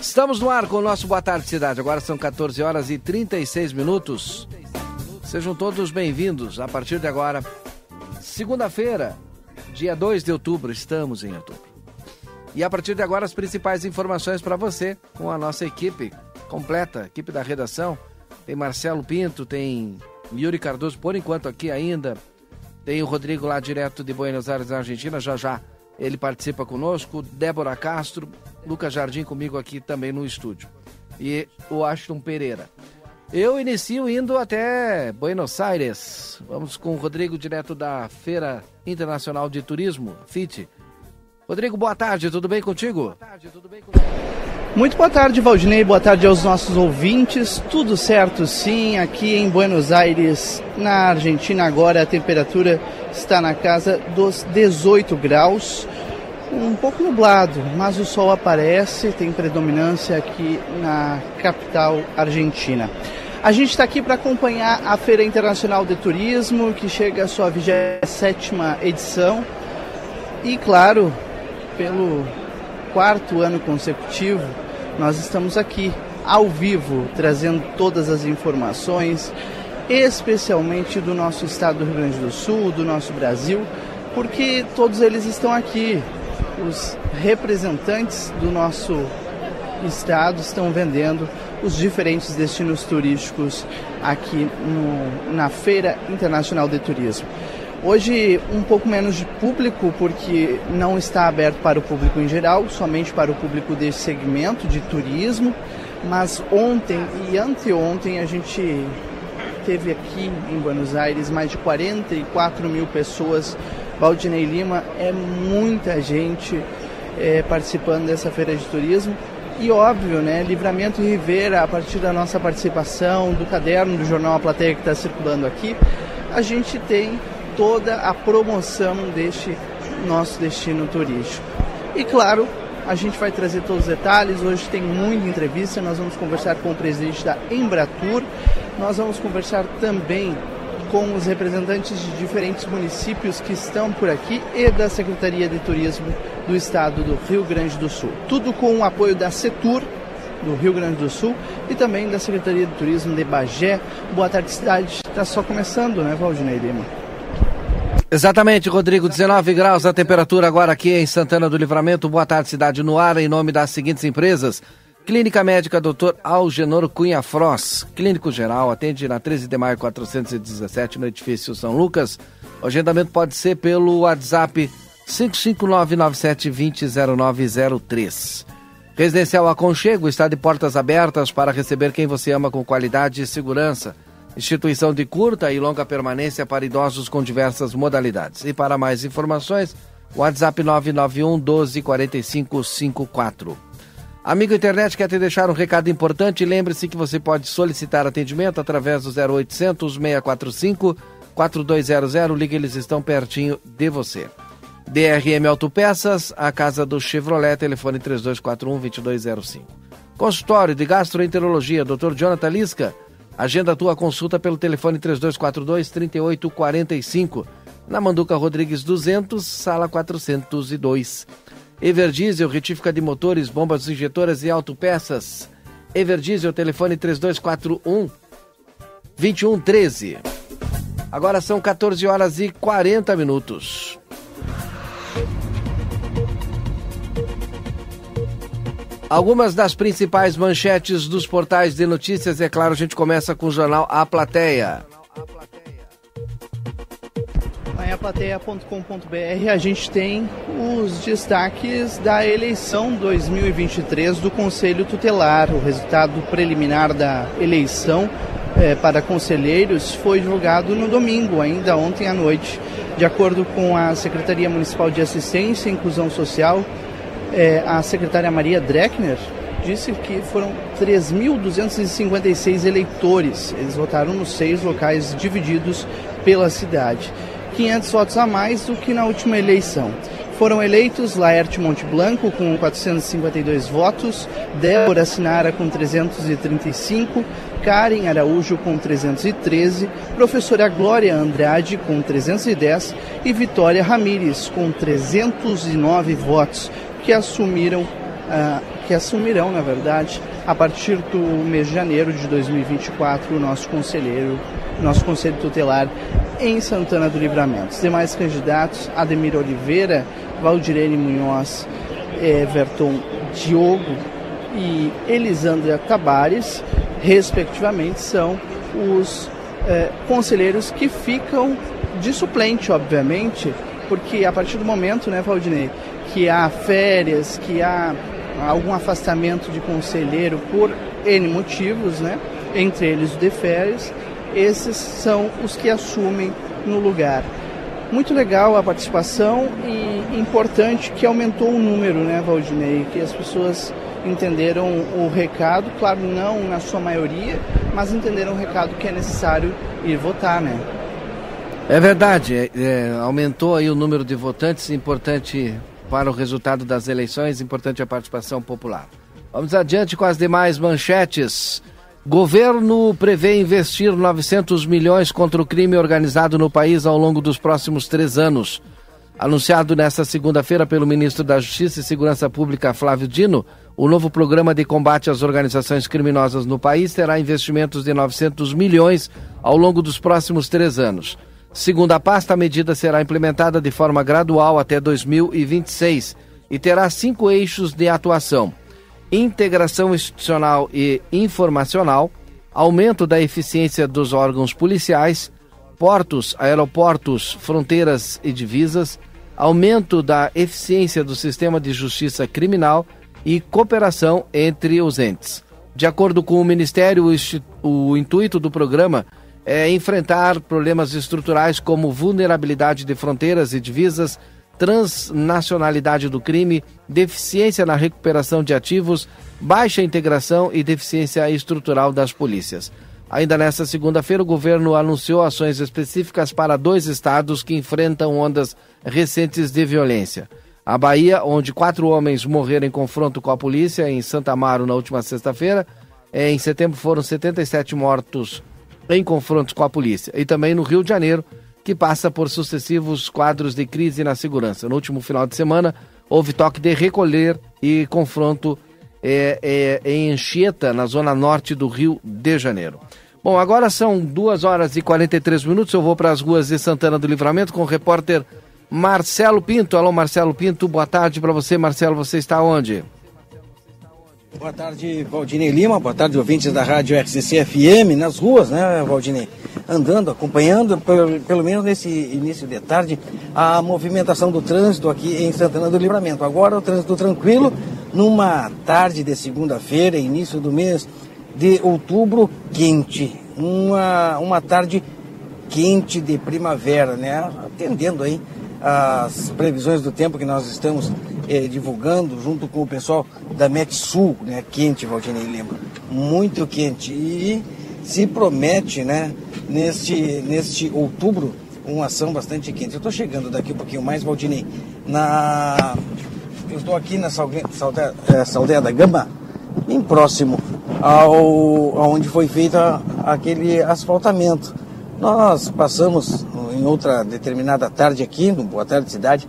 Estamos no ar com o nosso Boa Tarde Cidade. Agora são 14 horas e 36 minutos. Sejam todos bem-vindos. A partir de agora, segunda-feira, dia 2 de outubro, estamos em outubro. E a partir de agora, as principais informações para você com a nossa equipe completa, equipe da redação. Tem Marcelo Pinto, tem Yuri Cardoso, por enquanto aqui ainda. Tem o Rodrigo lá direto de Buenos Aires, na Argentina, já já ele participa conosco. Débora Castro, Lucas Jardim comigo aqui também no estúdio. E o Ashton Pereira. Eu inicio indo até Buenos Aires. Vamos com o Rodrigo, direto da Feira Internacional de Turismo, FIT. Rodrigo, boa tarde, tudo bem contigo? Boa tarde, tudo bem contigo? Muito boa tarde, Valdinei. Boa tarde aos nossos ouvintes. Tudo certo, sim. Aqui em Buenos Aires, na Argentina, agora a temperatura está na casa dos 18 graus. Um pouco nublado, mas o sol aparece, tem predominância aqui na capital argentina. A gente está aqui para acompanhar a Feira Internacional de Turismo, que chega à sua 27 edição. E, claro, pelo quarto ano consecutivo, nós estamos aqui ao vivo, trazendo todas as informações, especialmente do nosso estado do Rio Grande do Sul, do nosso Brasil, porque todos eles estão aqui. Os representantes do nosso estado estão vendendo os diferentes destinos turísticos aqui no, na Feira Internacional de Turismo. Hoje um pouco menos de público porque não está aberto para o público em geral, somente para o público desse segmento de turismo. Mas ontem e anteontem a gente teve aqui em Buenos Aires mais de 44 mil pessoas. Valdinei Lima é muita gente é, participando dessa feira de turismo. E óbvio, né, Livramento e Rivera, a partir da nossa participação, do caderno do jornal A Plateia que está circulando aqui, a gente tem toda a promoção deste nosso destino turístico. E claro, a gente vai trazer todos os detalhes. Hoje tem muita entrevista. Nós vamos conversar com o presidente da Embratur. Nós vamos conversar também com os representantes de diferentes municípios que estão por aqui e da Secretaria de Turismo do Estado do Rio Grande do Sul. Tudo com o apoio da Setur do Rio Grande do Sul e também da Secretaria de Turismo de Bagé. Boa tarde, cidade. Está só começando, né, Valdinei Lima? Exatamente, Rodrigo. 19 graus a temperatura agora aqui em Santana do Livramento. Boa tarde, cidade no ar, em nome das seguintes empresas. Clínica Médica Dr. Algenor Cunha Fross. Clínico Geral, atende na 13 de maio 417, no edifício São Lucas. O agendamento pode ser pelo WhatsApp 55997200903. Residencial Aconchego está de portas abertas para receber quem você ama com qualidade e segurança. Instituição de curta e longa permanência para idosos com diversas modalidades. E para mais informações, WhatsApp 991 12 45 54. Amigo internet, quer te deixar um recado importante? Lembre-se que você pode solicitar atendimento através do 0800 645 4200. Ligue, eles estão pertinho de você. DRM Autopeças, a casa do Chevrolet, telefone 3241 2205. Consultório de Gastroenterologia, Dr. Jonathan Lisca. Agenda a tua consulta pelo telefone 3242-3845, na Manduca Rodrigues 200, sala 402. Everdiesel, retífica de motores, bombas injetoras e autopeças. Everdiesel, telefone 3241 2113. Agora são 14 horas e 40 minutos. Algumas das principais manchetes dos portais de notícias, é claro, a gente começa com o jornal A Plateia. Em aplateia.com.br a gente tem os destaques da eleição 2023 do Conselho Tutelar. O resultado preliminar da eleição é, para conselheiros foi divulgado no domingo, ainda ontem à noite. De acordo com a Secretaria Municipal de Assistência e Inclusão Social, é, a secretária Maria Dreckner disse que foram 3.256 eleitores. Eles votaram nos seis locais divididos pela cidade. 500 votos a mais do que na última eleição. Foram eleitos Laerte Monte Blanco com 452 votos, Débora Sinara com 335, Karen Araújo com 313, professora Glória Andrade com 310 e Vitória Ramires com 309 votos, que assumiram, uh, que assumirão, na verdade, a partir do mês de janeiro de 2024, o nosso conselheiro, nosso conselho tutelar em Santana do Livramento. Os demais candidatos, Ademir Oliveira, Valdirene Munhoz, Everton Diogo e Elisandra Tabares, respectivamente, são os é, conselheiros que ficam de suplente, obviamente, porque a partir do momento, né, Valdinei, que há férias, que há algum afastamento de conselheiro por N motivos, né, entre eles o de férias, esses são os que assumem no lugar. Muito legal a participação e importante que aumentou o número, né, Valdinei, que as pessoas entenderam o recado, claro, não na sua maioria, mas entenderam o recado que é necessário ir votar, né? É verdade, é, é, aumentou aí o número de votantes, importante para o resultado das eleições, importante a participação popular. Vamos adiante com as demais manchetes. Governo prevê investir 900 milhões contra o crime organizado no país ao longo dos próximos três anos. Anunciado nesta segunda-feira pelo ministro da Justiça e Segurança Pública, Flávio Dino, o novo programa de combate às organizações criminosas no país terá investimentos de 900 milhões ao longo dos próximos três anos. Segundo a pasta, a medida será implementada de forma gradual até 2026 e terá cinco eixos de atuação: integração institucional e informacional, aumento da eficiência dos órgãos policiais, portos, aeroportos, fronteiras e divisas, aumento da eficiência do sistema de justiça criminal e cooperação entre os entes. De acordo com o Ministério, o intuito do programa é enfrentar problemas estruturais como vulnerabilidade de fronteiras e divisas, transnacionalidade do crime, deficiência na recuperação de ativos, baixa integração e deficiência estrutural das polícias. Ainda nesta segunda-feira, o governo anunciou ações específicas para dois estados que enfrentam ondas recentes de violência. A Bahia, onde quatro homens morreram em confronto com a polícia em Santa Amaro na última sexta-feira. Em setembro foram 77 mortos em confrontos com a polícia. E também no Rio de Janeiro, que passa por sucessivos quadros de crise na segurança. No último final de semana, houve toque de recolher e confronto é, é, em Anchieta, na zona norte do Rio de Janeiro. Bom, agora são 2 horas e 43 minutos. Eu vou para as ruas de Santana do Livramento com o repórter Marcelo Pinto. Alô, Marcelo Pinto, boa tarde para você. Marcelo, você está onde? Boa tarde, Valdinei Lima. Boa tarde, ouvintes da Rádio RCC FM. Nas ruas, né, Valdinei? Andando, acompanhando, pelo, pelo menos nesse início de tarde, a movimentação do trânsito aqui em Santana do Livramento. Agora o trânsito tranquilo, numa tarde de segunda-feira, início do mês de outubro quente. Uma, uma tarde quente de primavera, né? Atendendo aí as previsões do tempo que nós estamos eh, divulgando junto com o pessoal da Metsul, né? Quente, Valdinei Lima. Muito quente. E se promete, né? Neste, neste outubro, uma ação bastante quente. Eu estou chegando daqui um pouquinho mais, Valdinei, na... Eu estou aqui na Saldeia, Saldeia da Gama, bem próximo ao aonde foi feito aquele asfaltamento. Nós passamos em outra determinada tarde aqui, no Boa Tarde Cidade,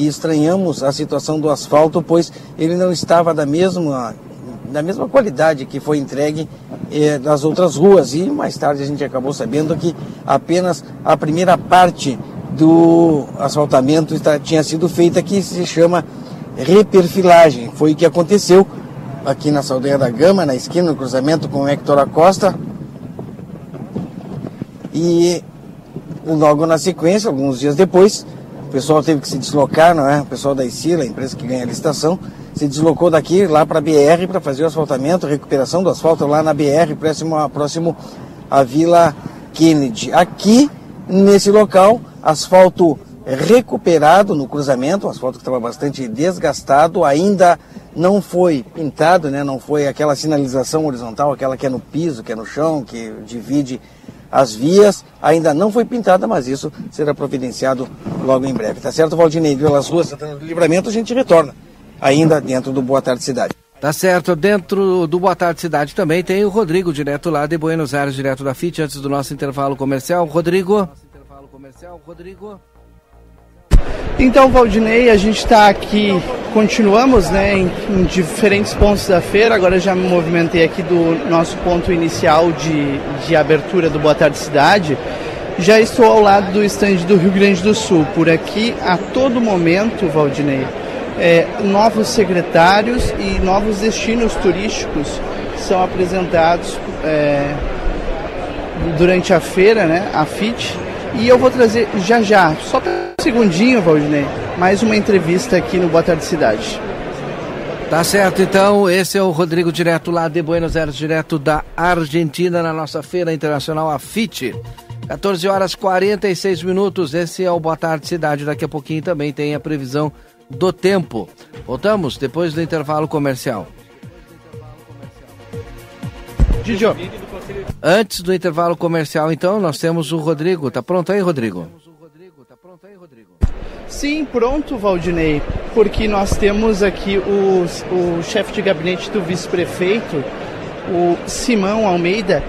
e estranhamos a situação do asfalto, pois ele não estava da mesma, da mesma qualidade que foi entregue eh, das outras ruas. E mais tarde a gente acabou sabendo que apenas a primeira parte do asfaltamento está, tinha sido feita, que se chama reperfilagem. Foi o que aconteceu aqui na Saldanha da Gama, na esquina, no cruzamento com o Hector Acosta. E logo na sequência, alguns dias depois, o pessoal teve que se deslocar, não é? O pessoal da ICILA, a empresa que ganha a licitação, se deslocou daqui lá para a BR para fazer o asfaltamento, recuperação do asfalto lá na BR, próximo, próximo à Vila Kennedy. Aqui, nesse local, asfalto recuperado no cruzamento, um asfalto que estava bastante desgastado, ainda não foi pintado, né? não foi aquela sinalização horizontal, aquela que é no piso, que é no chão, que divide as vias ainda não foi pintada, mas isso será providenciado logo em breve. Tá certo, Valdinei? Pelas ruas do Livramento a gente retorna, ainda dentro do Boa Tarde Cidade. Tá certo, dentro do Boa Tarde Cidade também tem o Rodrigo, direto lá de Buenos Aires, direto da FIT, antes do nosso intervalo comercial. Rodrigo. Rodrigo. Então, Valdinei, a gente está aqui, continuamos né, em, em, diferentes pontos da feira. Agora já me movimentei aqui do nosso ponto inicial de, de abertura do Boa Tarde Cidade. Já estou ao lado do estande do Rio Grande do Sul. Por aqui, a todo momento, Valdinei, é, novos secretários e novos destinos turísticos são apresentados é, durante a feira, né, a FIT e eu vou trazer já já, só para segundinho, Valdinei, mais uma entrevista aqui no Boa Tarde Cidade. Tá certo, então, esse é o Rodrigo direto lá de Buenos Aires, direto da Argentina, na nossa Feira Internacional AFIT. 14 horas 46 minutos, esse é o Boa Tarde Cidade. Daqui a pouquinho também tem a previsão do tempo. Voltamos depois do intervalo comercial. Didio. Antes do intervalo comercial, então, nós temos o Rodrigo. Tá pronto aí, Rodrigo? Sim, pronto, Valdinei, porque nós temos aqui o, o chefe de gabinete do vice-prefeito, o Simão Almeida,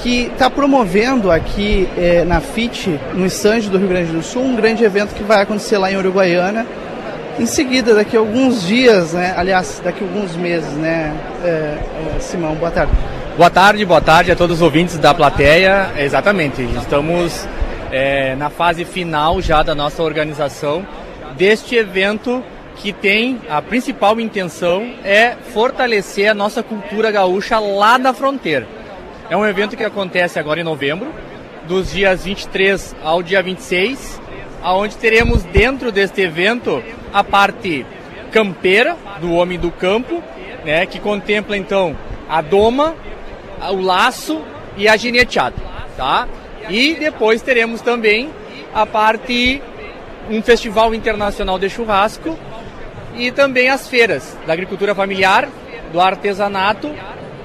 que está promovendo aqui é, na FIT, no estande do Rio Grande do Sul, um grande evento que vai acontecer lá em Uruguaiana. Em seguida, daqui a alguns dias, né? aliás, daqui a alguns meses, né, é, é, Simão, boa tarde. Boa tarde, boa tarde a todos os ouvintes da plateia. Exatamente, estamos é, na fase final já da nossa organização deste evento que tem a principal intenção é fortalecer a nossa cultura gaúcha lá na fronteira. É um evento que acontece agora em novembro, dos dias 23 ao dia 26, aonde teremos dentro deste evento a parte campeira do homem do campo, né, que contempla então a doma, o laço e a gineteada, tá? E depois teremos também a parte um festival internacional de churrasco e também as feiras da agricultura familiar, do artesanato,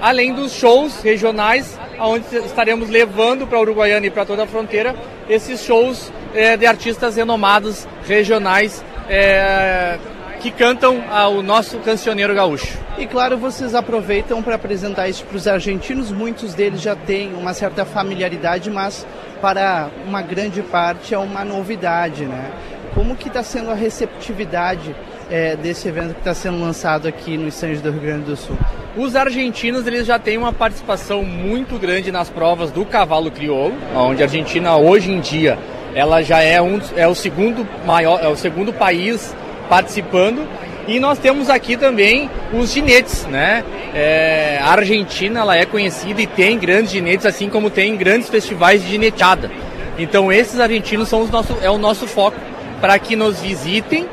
além dos shows regionais, onde estaremos levando para Uruguaiana e para toda a fronteira esses shows é, de artistas renomados regionais é, que cantam o nosso cancioneiro gaúcho. E claro, vocês aproveitam para apresentar isso para os argentinos. Muitos deles já têm uma certa familiaridade, mas para uma grande parte é uma novidade, né? Como que está sendo a receptividade é, desse evento que está sendo lançado aqui no estande do Rio Grande do Sul? Os argentinos eles já têm uma participação muito grande nas provas do cavalo crioulo, onde a Argentina hoje em dia ela já é, um, é o segundo maior, é o segundo país participando. E nós temos aqui também os ginetes, né? É, a Argentina ela é conhecida e tem grandes ginetes, assim como tem grandes festivais de gineteada. Então esses argentinos são os nosso, é o nosso foco para que nos visitem,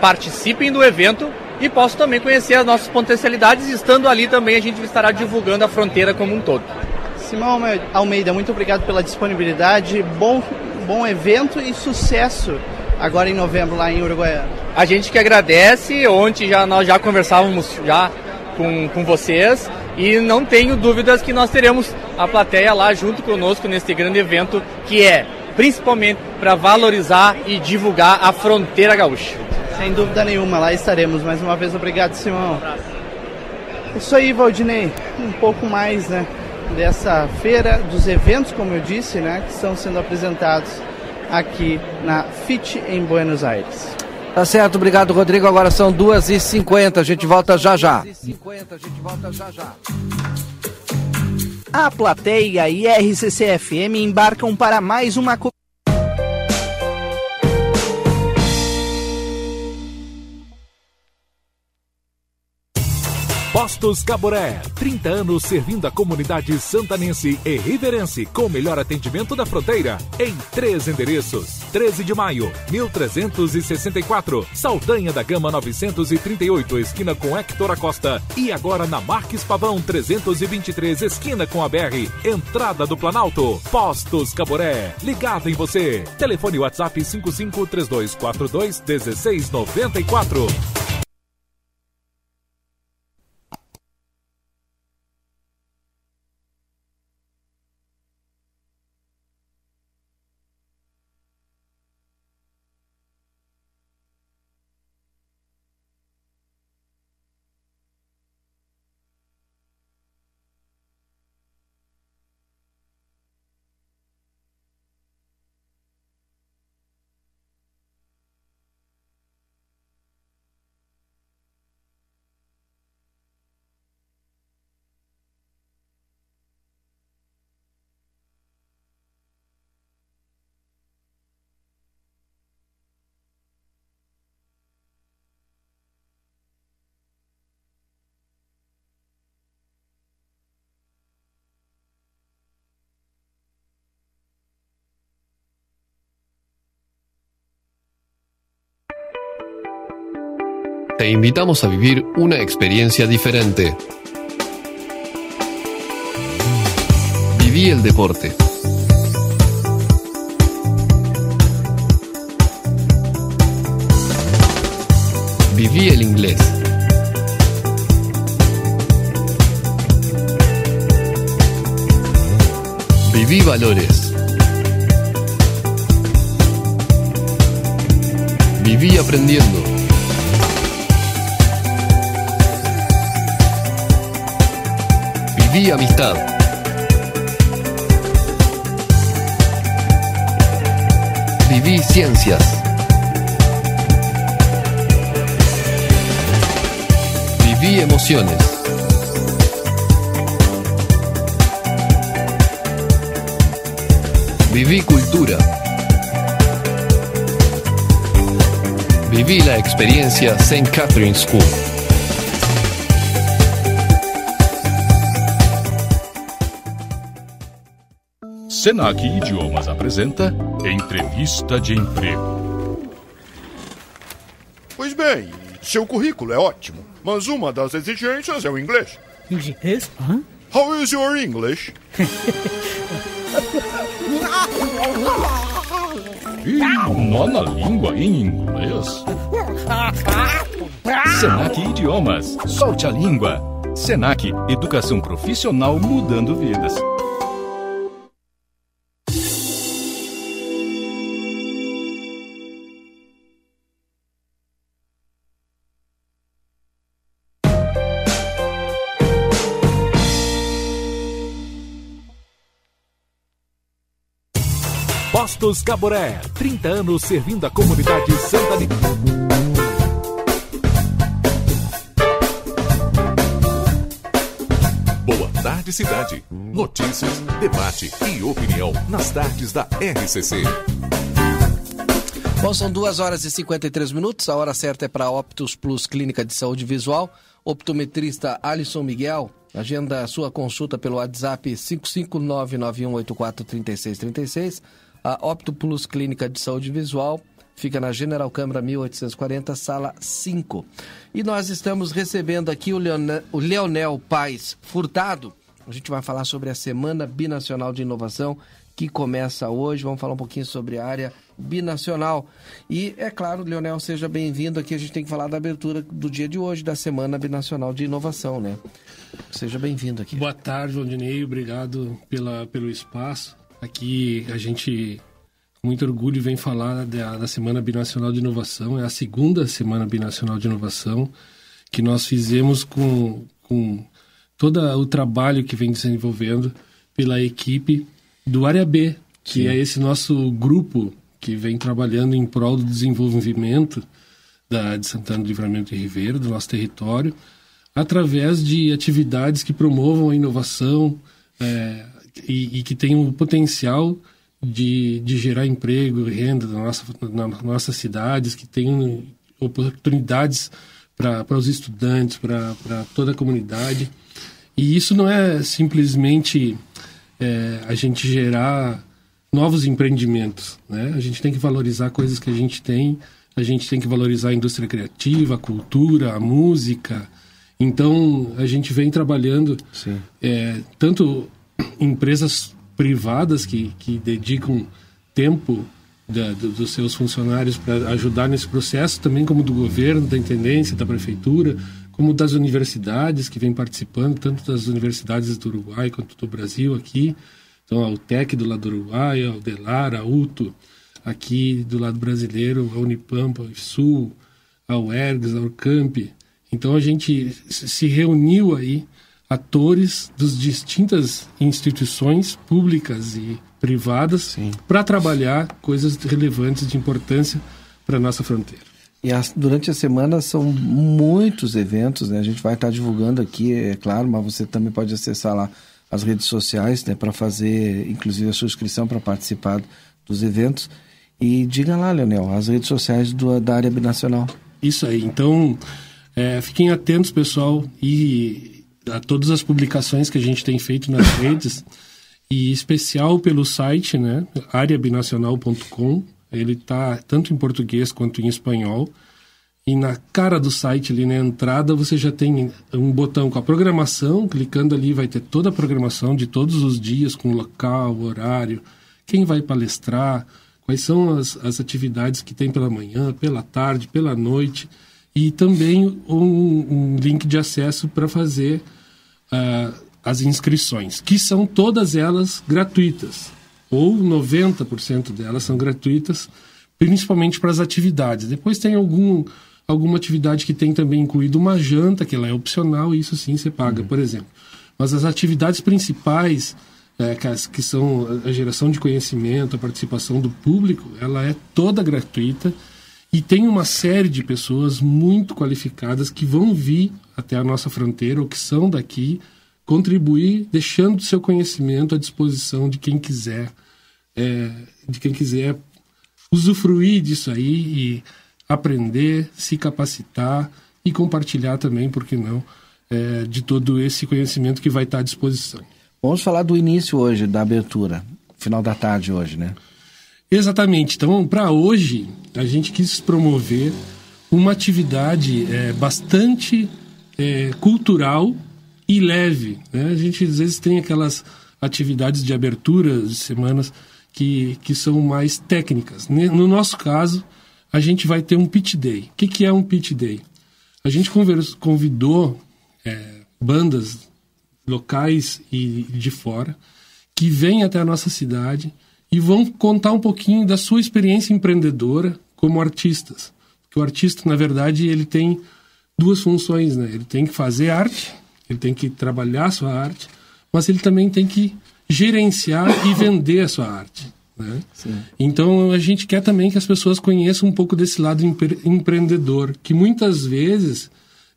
participem do evento e possam também conhecer as nossas potencialidades. Estando ali também a gente estará divulgando a fronteira como um todo. Simão Almeida, muito obrigado pela disponibilidade. Bom, bom evento e sucesso agora em novembro lá em Uruguaiana. A gente que agradece, ontem já, nós já conversávamos já com, com vocês e não tenho dúvidas que nós teremos a plateia lá junto conosco neste grande evento que é principalmente para valorizar e divulgar a fronteira gaúcha. Sem dúvida nenhuma, lá estaremos. Mais uma vez, obrigado, Simão. Isso aí, Valdinei. Um pouco mais, né, dessa feira, dos eventos, como eu disse, né, que estão sendo apresentados aqui na FIT em Buenos Aires. Tá certo, obrigado Rodrigo. Agora são 2h50, a gente volta já já. A plateia e RCCFM embarcam para mais uma Postos Caboré, 30 anos servindo a comunidade santanense e riverense com o melhor atendimento da fronteira em três endereços. 13 de maio, 1364, Saldanha da Gama 938, esquina com Hector Acosta e agora na Marques Pavão 323, esquina com a BR, entrada do Planalto. Postos Caboré, ligado em você. Telefone WhatsApp 553242 te invitamos a vivir una experiencia diferente. Viví el deporte. Viví el inglés. Viví valores. Viví aprendiendo. Viví amistad. Viví ciencias. Viví emociones. Viví cultura. Viví la experiencia St. Catherine School. Senac Idiomas apresenta Entrevista de Emprego. Pois bem, seu currículo é ótimo, mas uma das exigências é o inglês. Inglês? Hã? How is your English? Ih, nó na língua em inglês? Senac Idiomas, solte a língua. Senac, educação profissional mudando vidas. Postos Caboré, 30 anos servindo a comunidade Santa Boa tarde, cidade. Notícias, debate e opinião nas tardes da RCC. Bom, são 2 horas e 53 minutos. A hora certa é para Optus Plus Clínica de Saúde Visual. Optometrista Alisson Miguel. Agenda sua consulta pelo WhatsApp 55991843636. A Opto Plus Clínica de Saúde Visual fica na General Câmara 1840, sala 5. E nós estamos recebendo aqui o Leonel, o Leonel Paz Furtado. A gente vai falar sobre a Semana Binacional de Inovação que começa hoje. Vamos falar um pouquinho sobre a área binacional. E é claro, Leonel, seja bem-vindo aqui. A gente tem que falar da abertura do dia de hoje, da Semana Binacional de Inovação, né? Seja bem-vindo aqui. Boa tarde, Valdinei. Obrigado pela, pelo espaço. Aqui a gente, com muito orgulho, vem falar da, da Semana Binacional de Inovação. É a segunda Semana Binacional de Inovação que nós fizemos com, com todo o trabalho que vem desenvolvendo pela equipe do Área B, que Sim. é esse nosso grupo que vem trabalhando em prol do desenvolvimento da, de Santana do Livramento e Ribeiro, do nosso território, através de atividades que promovam a inovação é, e, e, que tenham o potencial de, de gerar emprego e renda na nossa, na, nas nossas cidades, que tenham oportunidades para os estudantes, para toda a comunidade. E isso não é simplesmente é, a gente gerar novos empreendimentos. Né? A gente tem que valorizar coisas que a gente tem, a gente tem que valorizar a indústria criativa, a cultura, a música. Então, a gente vem trabalhando é, tanto empresas privadas que, que dedicam tempo da, do, dos seus funcionários para ajudar nesse processo, também como do governo, da intendência, da prefeitura, como das universidades que vêm participando, tanto das universidades do Uruguai quanto do Brasil aqui. Então, a UTEC do lado do Uruguai, a UDELAR, a UTO, aqui do lado brasileiro, a Unipampa, a Sul, a UERGS, a Urcamp. Então, a gente se reuniu aí, atores das distintas instituições públicas e privadas, para trabalhar coisas relevantes de importância para nossa fronteira. E as, durante a semana são muitos eventos, né? A gente vai estar divulgando aqui, é claro, mas você também pode acessar lá as redes sociais, né? Para fazer, inclusive, a sua inscrição para participar dos eventos. E diga lá, Leonel, as redes sociais do, da área binacional. Isso aí. Então, é, fiquem atentos, pessoal, e a todas as publicações que a gente tem feito nas redes, e especial pelo site, né? areabinacional.com ele está tanto em português quanto em espanhol. e na cara do site ali na entrada você já tem um botão com a programação, clicando ali vai ter toda a programação de todos os dias com local, horário, quem vai palestrar, quais são as, as atividades que tem pela manhã, pela tarde, pela noite e também um, um link de acesso para fazer uh, as inscrições, que são todas elas gratuitas, ou 90% delas são gratuitas, principalmente para as atividades. Depois tem algum alguma atividade que tem também incluído uma janta, que ela é opcional, e isso sim você paga, uhum. por exemplo. Mas as atividades principais, é, que, as, que, são a geração de conhecimento, a participação do público, ela é toda gratuita e tem uma série de pessoas muito qualificadas que vão vir até a nossa fronteira ou que são daqui contribuir, deixando seu conhecimento à disposição de quem quiser, é, de quem quiser usufruir disso aí e aprender, se capacitar e compartilhar também, por que não, é, de todo esse conhecimento que vai estar à disposição. Vamos falar do início hoje, da abertura, final da tarde hoje, né? Exatamente. Então, para hoje, a gente quis promover uma atividade é, bastante é, cultural e leve. Né? A gente às vezes tem aquelas atividades de abertura de semanas que, que são mais técnicas. No nosso caso, a gente vai ter um pitch day. O que, que é um pitch day? A gente convidou é, bandas locais e de fora que vêm até a nossa cidade e vão contar um pouquinho da sua experiência empreendedora como artistas. Porque o artista, na verdade, ele tem duas funções, né? Ele tem que fazer arte, ele tem que trabalhar a sua arte, mas ele também tem que gerenciar e vender a sua arte. Né? Então a gente quer também que as pessoas conheçam um pouco desse lado empre empreendedor, que muitas vezes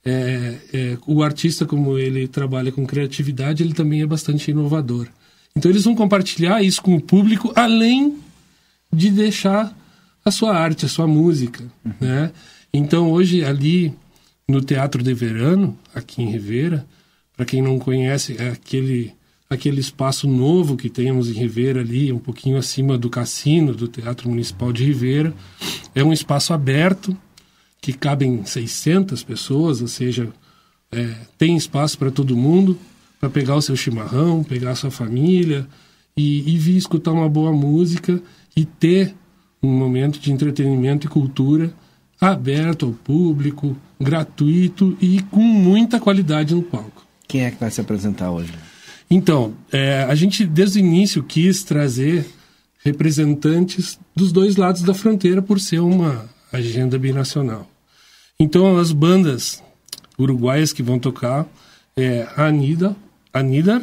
é, é, o artista, como ele trabalha com criatividade, ele também é bastante inovador. Então eles vão compartilhar isso com o público, além de deixar a sua arte, a sua música. Uhum. Né? Então hoje ali no Teatro de Verano, aqui em Rivera, para quem não conhece, é aquele aquele espaço novo que temos em Ribeira ali, um pouquinho acima do cassino do Teatro Municipal de Ribeira. É um espaço aberto que cabem 600 pessoas, ou seja, é, tem espaço para todo mundo, para pegar o seu chimarrão, pegar a sua família e, e vir escutar uma boa música e ter um momento de entretenimento e cultura aberto ao público, gratuito e com muita qualidade no palco. Quem é que vai se apresentar hoje? Então, é, a gente desde o início quis trazer representantes dos dois lados da fronteira por ser uma agenda binacional. Então, as bandas uruguaias que vão tocar é a Anida, Anidar,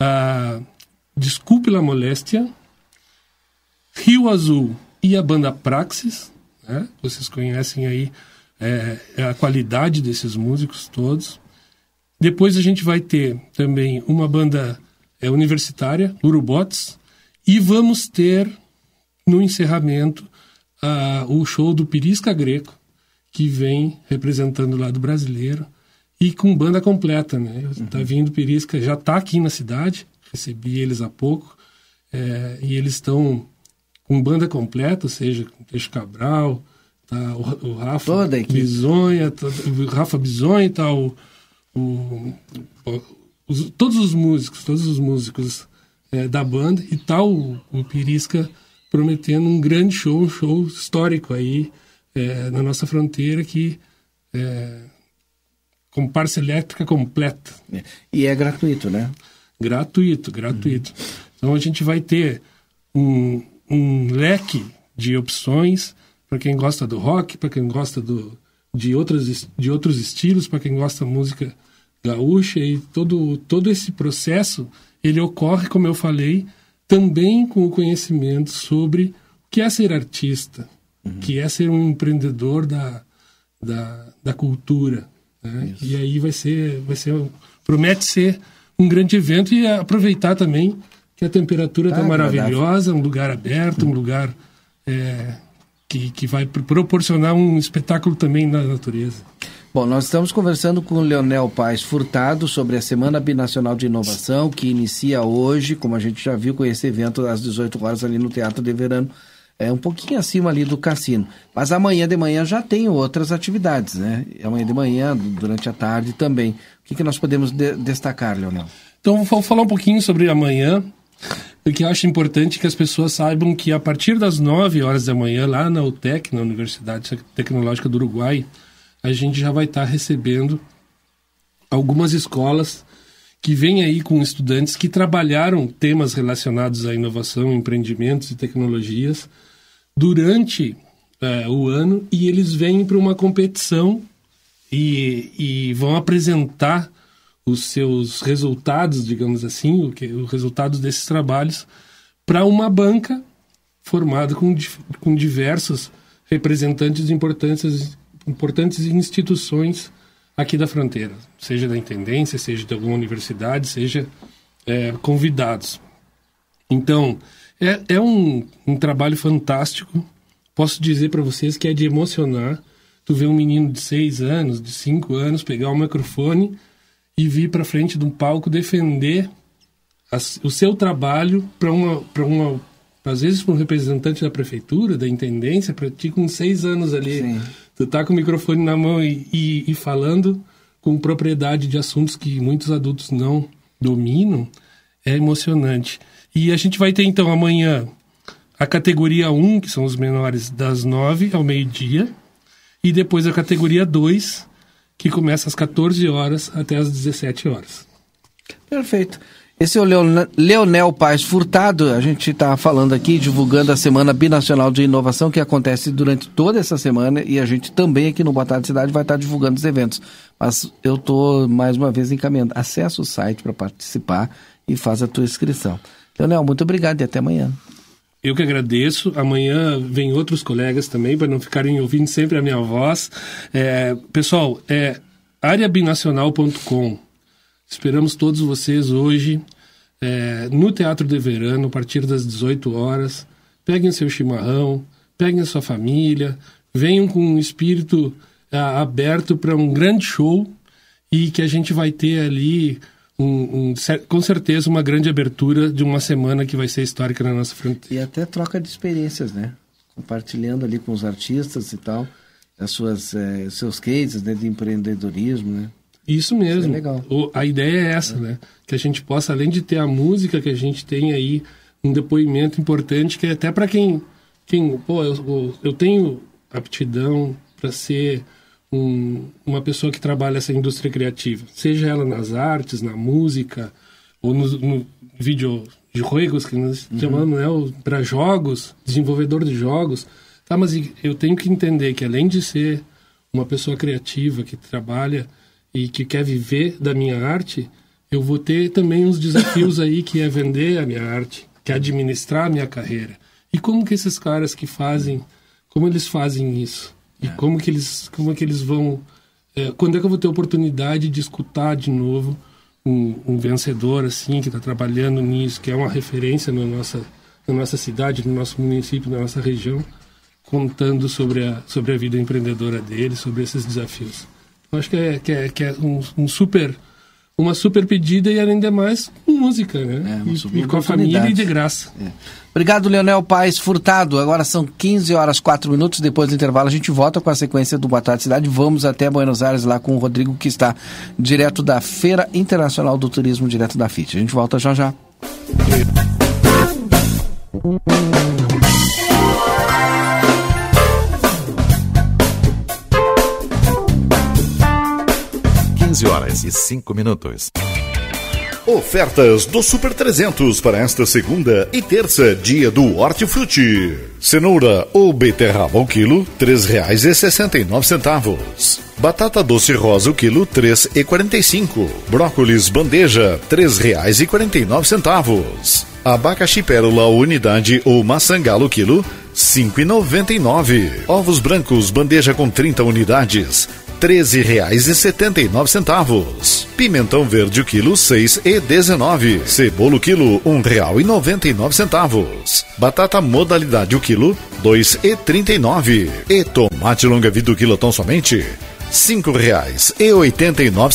a Desculpe la Moléstia, Rio Azul e a banda Praxis, né? vocês conhecem aí é, a qualidade desses músicos todos. Depois a gente vai ter também uma banda é, universitária, Urubots, e vamos ter no encerramento uh, o show do Pirisca Greco, que vem representando o lado brasileiro e com banda completa, né? Uhum. Tá vindo Pirisca, já está aqui na cidade, recebi eles há pouco, é, e eles estão com banda completa, ou seja, com Peixe Cabral, tá o, o Rafa Toda Bisonha, tá, o Rafa Bisonha, tá o o, os, todos os músicos, todos os músicos é, da banda e tal o, o Pirisca prometendo um grande show, um show histórico aí é, na nossa fronteira que é, com parça elétrica completa. E é gratuito, né? Gratuito, gratuito. Uhum. Então a gente vai ter um, um leque de opções para quem gosta do rock, para quem gosta do, de, outras, de outros estilos, para quem gosta da música gaúcha e todo, todo esse processo ele ocorre, como eu falei, também com o conhecimento sobre o que é ser artista, uhum. que é ser um empreendedor da, da, da cultura. Né? E aí vai ser, vai ser, promete ser um grande evento e aproveitar também que a temperatura está ah, maravilhosa, um lugar aberto, um lugar é, que, que vai proporcionar um espetáculo também na natureza. Bom, nós estamos conversando com o Leonel Paes Furtado sobre a Semana Binacional de Inovação, que inicia hoje, como a gente já viu, com esse evento às 18 horas ali no Teatro de Verano, é um pouquinho acima ali do cassino. Mas amanhã de manhã já tem outras atividades, né? Amanhã de manhã, durante a tarde também. O que, que nós podemos de destacar, Leonel? Então, vou falar um pouquinho sobre amanhã, porque eu acho importante que as pessoas saibam que a partir das 9 horas da manhã, lá na UTEC, na Universidade Tecnológica do Uruguai, a gente já vai estar recebendo algumas escolas que vêm aí com estudantes que trabalharam temas relacionados à inovação, empreendimentos e tecnologias durante é, o ano e eles vêm para uma competição e, e, vão apresentar os seus resultados, digamos assim, o que, os resultados desses trabalhos para uma banca formada com, com diversos representantes importantes, importantes instituições aqui da fronteira, seja da intendência, seja de alguma universidade, seja é, convidados. Então, é, é um, um trabalho fantástico. Posso dizer para vocês que é de emocionar. Tu vê um menino de seis anos, de cinco anos, pegar o microfone e vir para frente de um palco defender as, o seu trabalho para uma, para uma às vezes para um representante da prefeitura, da intendência, para ti com seis anos ali, Sim. tu tá com o microfone na mão e, e, e, falando com propriedade de assuntos que muitos adultos não dominam, é emocionante. E a gente vai ter então amanhã a categoria 1, que são os menores, das 9 ao meio-dia, e depois a categoria 2, que começa às 14 horas até às 17 horas. Perfeito. Esse é o Leonel Paes Furtado, a gente está falando aqui, divulgando a Semana Binacional de Inovação, que acontece durante toda essa semana, e a gente também aqui no Boa Tarde Cidade vai estar tá divulgando os eventos. Mas eu estou, mais uma vez, encaminhando. Acesse o site para participar e faz a tua inscrição. Leonel, muito obrigado e até amanhã. Eu que agradeço. Amanhã vem outros colegas também, para não ficarem ouvindo sempre a minha voz. É, pessoal, é areabinacional.com. Esperamos todos vocês hoje é, no Teatro de Verano, a partir das 18 horas. Peguem seu chimarrão, peguem a sua família, venham com um espírito é, aberto para um grande show e que a gente vai ter ali um, um, com certeza uma grande abertura de uma semana que vai ser histórica na nossa frente. E até troca de experiências, né? Compartilhando ali com os artistas e tal, as suas, é, seus cases né, de empreendedorismo, né? Isso mesmo. Isso é. O, a ideia é essa, é. né? Que a gente possa, além de ter a música, que a gente tem aí um depoimento importante, que é até para quem, quem, pô, eu, eu tenho aptidão para ser um, uma pessoa que trabalha essa indústria criativa, seja ela nas artes, na música, ou no, no vídeo de juegos, que nós uhum. chamamos, né, para jogos, desenvolvedor de jogos. Tá, mas eu tenho que entender que além de ser uma pessoa criativa que trabalha e que quer viver da minha arte, eu vou ter também uns desafios aí que é vender a minha arte, que é administrar a minha carreira. E como que esses caras que fazem, como eles fazem isso? E é. como que eles, como é que eles vão, é, quando é que eu vou ter oportunidade de escutar de novo um, um vencedor assim que está trabalhando nisso, que é uma referência na nossa, na nossa cidade, no nosso município, na nossa região, contando sobre a, sobre a vida empreendedora dele, sobre esses desafios. Eu acho que é, que é, que é um, um super uma super pedida e além demais música, né? É, e, e, com a família e de graça. É. Obrigado, Leonel Paes Furtado. Agora são 15 horas 4 minutos. Depois do intervalo, a gente volta com a sequência do Boa Tarde Cidade. Vamos até Buenos Aires lá com o Rodrigo, que está direto da Feira Internacional do Turismo, direto da FIT. A gente volta já já. 15 horas e 5 minutos. Ofertas do Super 300 para esta segunda e terça, dia do Hortifruti. Cenoura ou beterraba o quilo, nove centavos. Batata doce rosa o quilo, e cinco. Brócolis bandeja, nove centavos. Abacaxi pérola unidade ou maçã galo quilo, e nove. Ovos brancos bandeja com 30 unidades, treze reais e setenta e nove centavos. Pimentão verde o quilo seis e. Cebola o quilo um real e noventa e nove centavos. Batata modalidade o quilo dois e trinta e nove. E tomate longa vida o quilo tão somente cinco reais e oitenta e nove.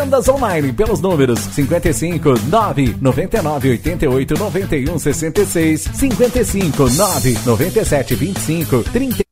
Vendas online pelos números 55 9 99 88 91 66 55 9 97 25 30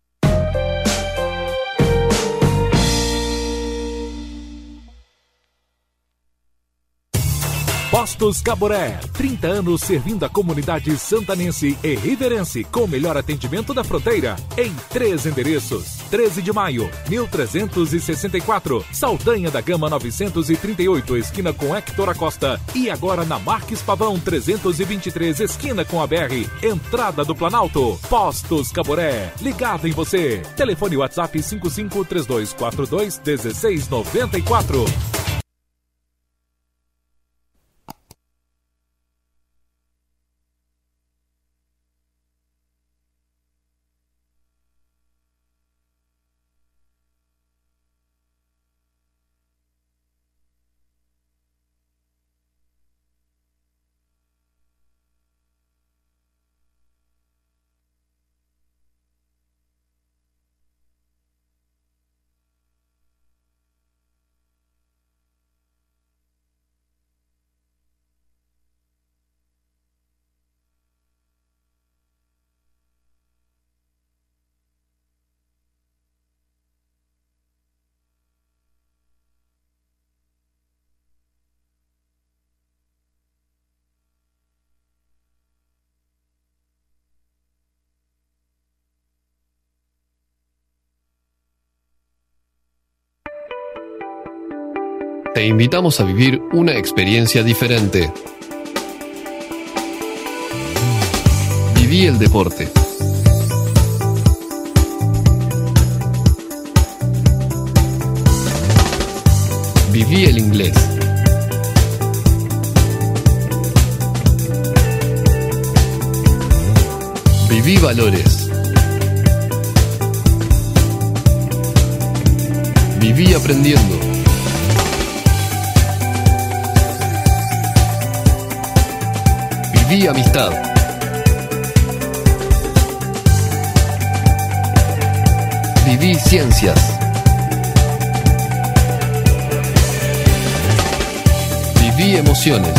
Postos Caboré, 30 anos servindo a comunidade santanense e riverense com o melhor atendimento da fronteira em três endereços. 13 de maio, 1364, Saldanha da Gama 938, esquina com Hector Acosta e agora na Marques Pavão 323, esquina com a BR, entrada do Planalto. Postos Caboré, ligado em você. Telefone WhatsApp 553242 Te invitamos a vivir una experiencia diferente. Viví el deporte. Viví el inglés. Viví valores. Viví aprendiendo. Viví amistad. Viví ciencias. Viví emociones.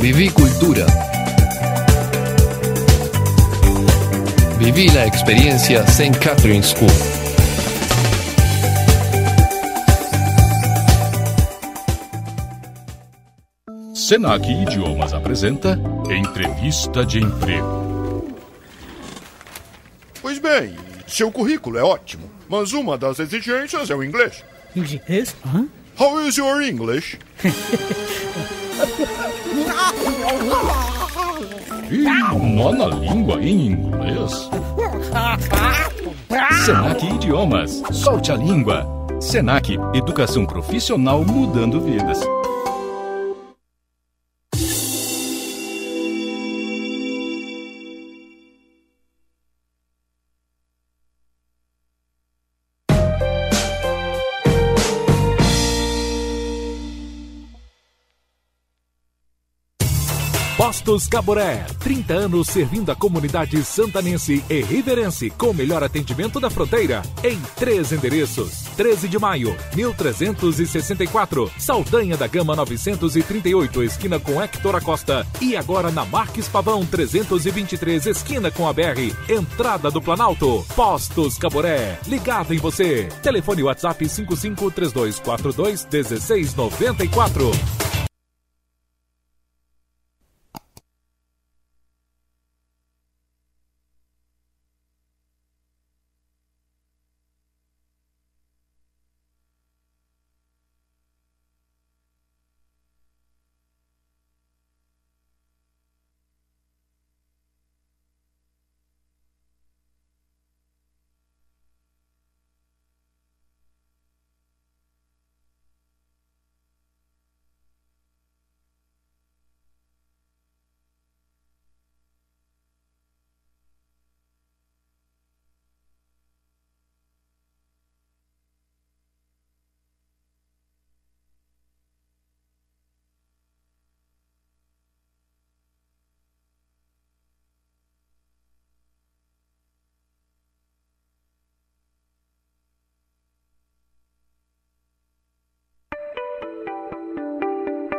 Viví cultura. Viví la experiencia St. Catherine School. Senac Idiomas apresenta Entrevista de Emprego. Pois bem, seu currículo é ótimo, mas uma das exigências é o inglês. Inglês? Hã? How is your English? Ih, nó na língua em inglês? Senac Idiomas. Solte a língua. Senac Educação Profissional mudando vidas. Postos Caboré, 30 anos servindo a comunidade santanense e riverense com o melhor atendimento da fronteira em três endereços. 13 de maio, 1364, Saldanha da Gama 938, esquina com Hector Acosta e agora na Marques Pavão 323, esquina com a BR, entrada do Planalto. Postos Caboré, ligado em você. Telefone WhatsApp 553242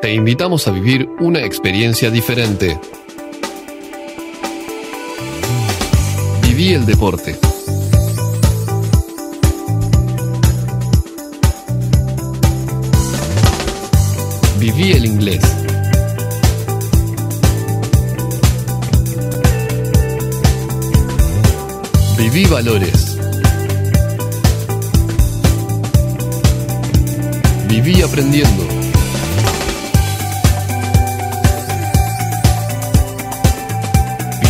Te invitamos a vivir una experiencia diferente. Viví el deporte. Viví el inglés. Viví valores. Viví aprendiendo.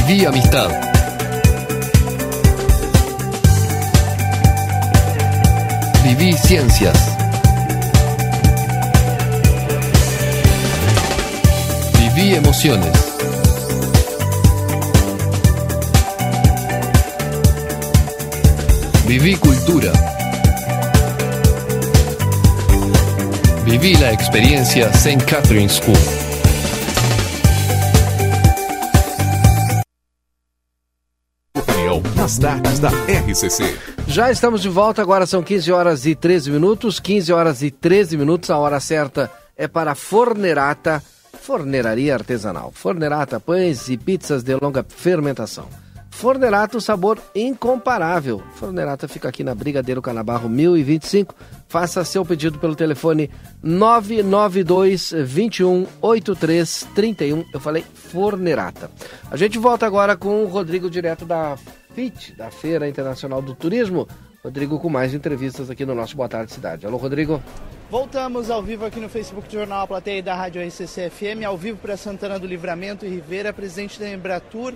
Viví amistad. Viví ciencias. Viví emociones. Viví cultura. Viví la experiencia St. Catherine's School. Nas tardes da RCC. Já estamos de volta, agora são 15 horas e 13 minutos. 15 horas e 13 minutos, a hora certa é para Fornerata, Forneraria Artesanal. Fornerata, pães e pizzas de longa fermentação. Fornerata, o sabor incomparável. Fornerata fica aqui na Brigadeiro Canabarro 1025. Faça seu pedido pelo telefone 992 21 83 31. Eu falei Fornerata. A gente volta agora com o Rodrigo, direto da FIT, da Feira Internacional do Turismo. Rodrigo com mais entrevistas aqui no nosso Boa Tarde Cidade. Alô, Rodrigo. Voltamos ao vivo aqui no Facebook do Jornal A Plateia e da Rádio RCC FM, ao vivo para Santana do Livramento e Rivera, presidente da Embratur.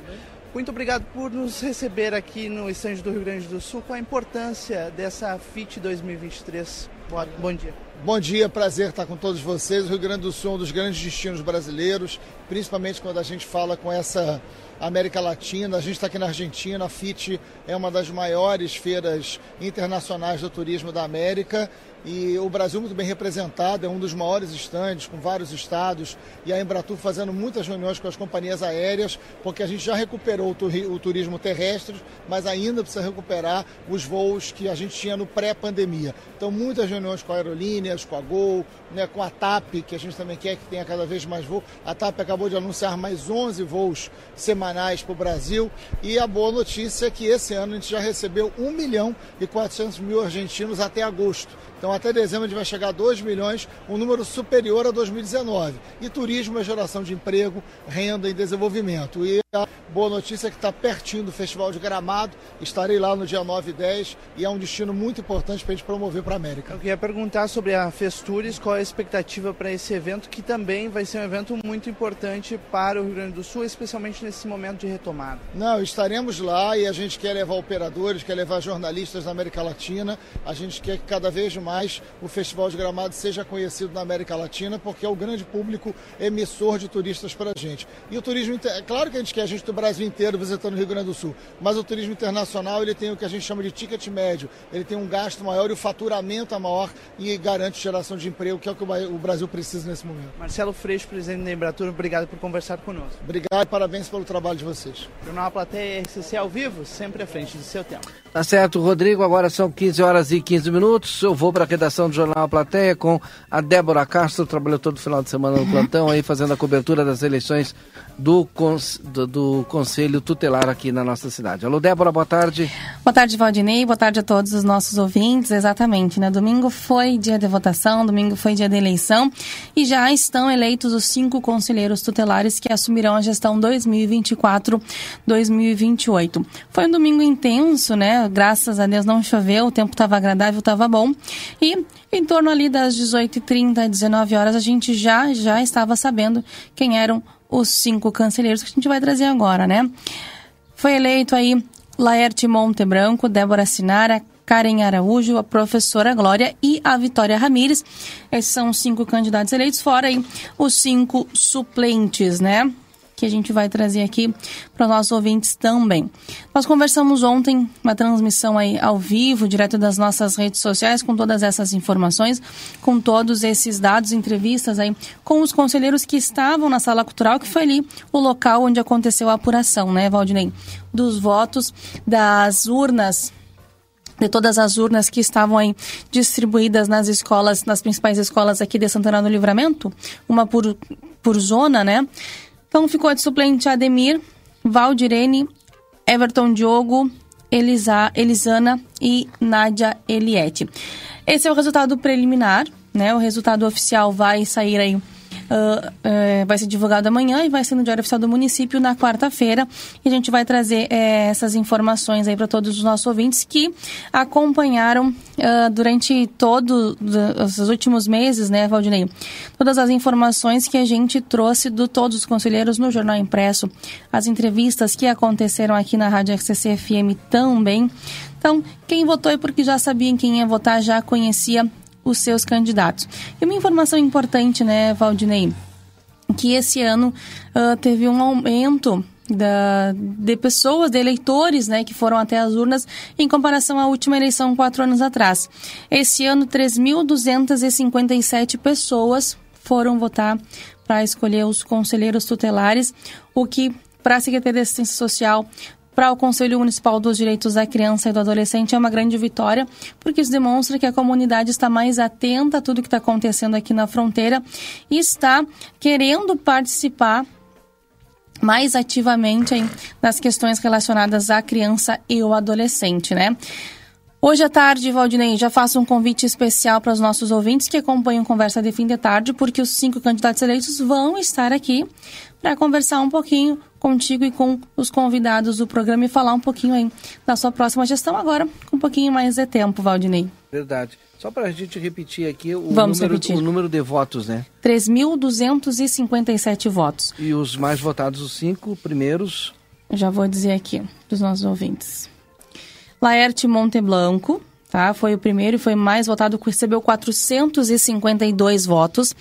Muito obrigado por nos receber aqui no estande do Rio Grande do Sul. Qual a importância dessa FIT 2023? Bom, bom dia. Bom dia, prazer estar com todos vocês. O Rio Grande do Sul é um dos grandes destinos brasileiros, principalmente quando a gente fala com essa América Latina. A gente está aqui na Argentina. A FIT é uma das maiores feiras internacionais do turismo da América e o Brasil muito bem representado, é um dos maiores estandes, com vários estados, e a Embratur fazendo muitas reuniões com as companhias aéreas, porque a gente já recuperou o turismo terrestre, mas ainda precisa recuperar os voos que a gente tinha no pré-pandemia. Então, muitas reuniões com aerolíneas, com a Gol, né, com a TAP, que a gente também quer que tenha cada vez mais voo. A TAP acabou de anunciar mais 11 voos semanais para o Brasil, e a boa notícia é que esse ano a gente já recebeu 1 milhão e 400 mil argentinos até agosto. Então, até dezembro a gente vai chegar a 2 milhões, um número superior a 2019. E turismo é geração de emprego, renda e desenvolvimento. E a boa notícia é que está pertinho do Festival de Gramado. Estarei lá no dia 9 e 10 e é um destino muito importante para a gente promover para a América. Eu queria perguntar sobre a Festures, qual é a expectativa para esse evento, que também vai ser um evento muito importante para o Rio Grande do Sul, especialmente nesse momento de retomada. Não, estaremos lá e a gente quer levar operadores, quer levar jornalistas da América Latina. A gente quer que cada vez mais mais o Festival de Gramado seja conhecido na América Latina, porque é o grande público emissor de turistas para a gente. E o turismo, é claro que a gente quer a gente do Brasil inteiro visitando o Rio Grande do Sul, mas o turismo internacional ele tem o que a gente chama de ticket médio, ele tem um gasto maior e o faturamento é maior e garante geração de emprego, que é o que o Brasil precisa nesse momento. Marcelo Freixo, presidente da Embratur, obrigado por conversar conosco. Obrigado e parabéns pelo trabalho de vocês. Jornal Plateia RCC ao vivo, sempre à frente do seu tempo. Tá certo, Rodrigo, agora são 15 horas e 15 minutos, eu vou para a redação do Jornal Plateia com a Débora Castro, trabalhou todo final de semana no plantão aí, fazendo a cobertura das eleições do, do, do, Conselho Tutelar aqui na nossa cidade. Alô, Débora, boa tarde. Boa tarde, Valdinei, boa tarde a todos os nossos ouvintes. Exatamente, né? Domingo foi dia de votação, domingo foi dia de eleição e já estão eleitos os cinco conselheiros tutelares que assumirão a gestão 2024-2028. Foi um domingo intenso, né? Graças a Deus não choveu, o tempo estava agradável, estava bom. E em torno ali das 18h30, 19 horas, a gente já, já estava sabendo quem eram os cinco cancelheiros que a gente vai trazer agora, né? Foi eleito aí Laerte Monte Branco, Débora Sinara, Karen Araújo, a professora Glória e a Vitória Ramires. Esses são os cinco candidatos eleitos, fora aí os cinco suplentes, né? Que a gente vai trazer aqui para os nossos ouvintes também. Nós conversamos ontem, uma transmissão aí ao vivo, direto das nossas redes sociais, com todas essas informações, com todos esses dados, entrevistas aí com os conselheiros que estavam na sala cultural, que foi ali o local onde aconteceu a apuração, né, Valdinei? Dos votos das urnas de todas as urnas que estavam aí distribuídas nas escolas, nas principais escolas aqui de Santana do Livramento, uma por, por zona, né? Então ficou de suplente Ademir, Valdirene, Everton Diogo, Elisa, Elisana e Nádia Eliette. Esse é o resultado preliminar, né? O resultado oficial vai sair aí Uh, uh, vai ser divulgado amanhã e vai ser no Diário Oficial do Município na quarta-feira. E a gente vai trazer uh, essas informações aí para todos os nossos ouvintes que acompanharam ah, durante todos os últimos meses, né, Valdinei? Todas as informações que a gente trouxe de todos os conselheiros no Jornal Impresso, as entrevistas que aconteceram aqui na Rádio RCC FM também. Então, quem votou é porque já sabia em quem ia votar, já conhecia os seus candidatos. E uma informação importante, né, Valdinei? Que esse ano uh, teve um aumento da, de pessoas, de eleitores, né, que foram até as urnas em comparação à última eleição quatro anos atrás. Esse ano, 3.257 pessoas foram votar para escolher os conselheiros tutelares, o que para a Secretaria de Assistência Social para o Conselho Municipal dos Direitos da Criança e do Adolescente é uma grande vitória, porque isso demonstra que a comunidade está mais atenta a tudo que está acontecendo aqui na fronteira e está querendo participar mais ativamente hein, nas questões relacionadas à criança e ao adolescente, né? Hoje à tarde, Valdinei, já faço um convite especial para os nossos ouvintes que acompanham Conversa de Fim de Tarde, porque os cinco candidatos eleitos vão estar aqui para conversar um pouquinho contigo e com os convidados do programa e falar um pouquinho aí da sua próxima gestão agora, com um pouquinho mais de tempo, Valdinei. Verdade. Só para a gente repetir aqui o, Vamos número, repetir. o número de votos, né? 3.257 votos. E os mais votados, os cinco primeiros. Já vou dizer aqui, dos nossos ouvintes. Laerte Monteblanco, tá? Foi o primeiro e foi mais votado, recebeu 452 votos.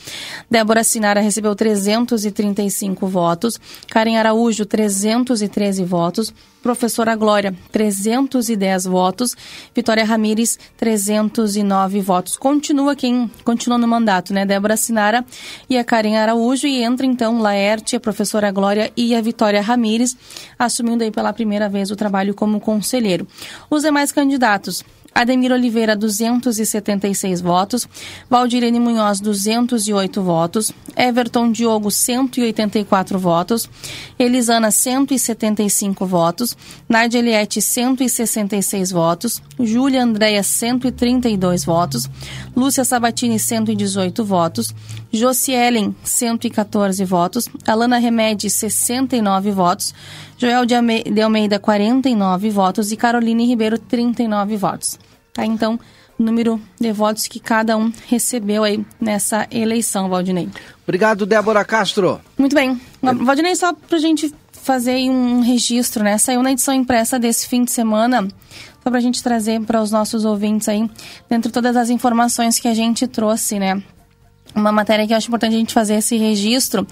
Débora Sinara recebeu 335 votos. Karen Araújo, 313 votos. Professora Glória, 310 votos. Vitória Ramires, 309 votos. Continua quem continua no mandato, né? Débora Sinara e a Karen Araújo. E entra então Laerte, a professora Glória e a Vitória Ramires, assumindo aí pela primeira vez o trabalho como conselheiro. Os demais candidatos. Ademir Oliveira, 276 votos. Valdirene Munhoz, 208 votos. Everton Diogo, 184 votos. Elisana, 175 votos. Nádia Eliette, 166 votos. Júlia Andréia, 132 votos. Lúcia Sabatini, 118 votos. Josielen, 114 votos. Alana Remede, 69 votos. Joel de Almeida, 49 votos. E Caroline Ribeiro, 39 votos. Tá, então, o número de votos que cada um recebeu aí nessa eleição, Valdinei. Obrigado, Débora Castro. Muito bem. Valdinei, só pra gente fazer um registro, né? Saiu na edição impressa desse fim de semana, só pra gente trazer para os nossos ouvintes aí, dentro de todas as informações que a gente trouxe, né? Uma matéria que eu acho importante a gente fazer esse registro,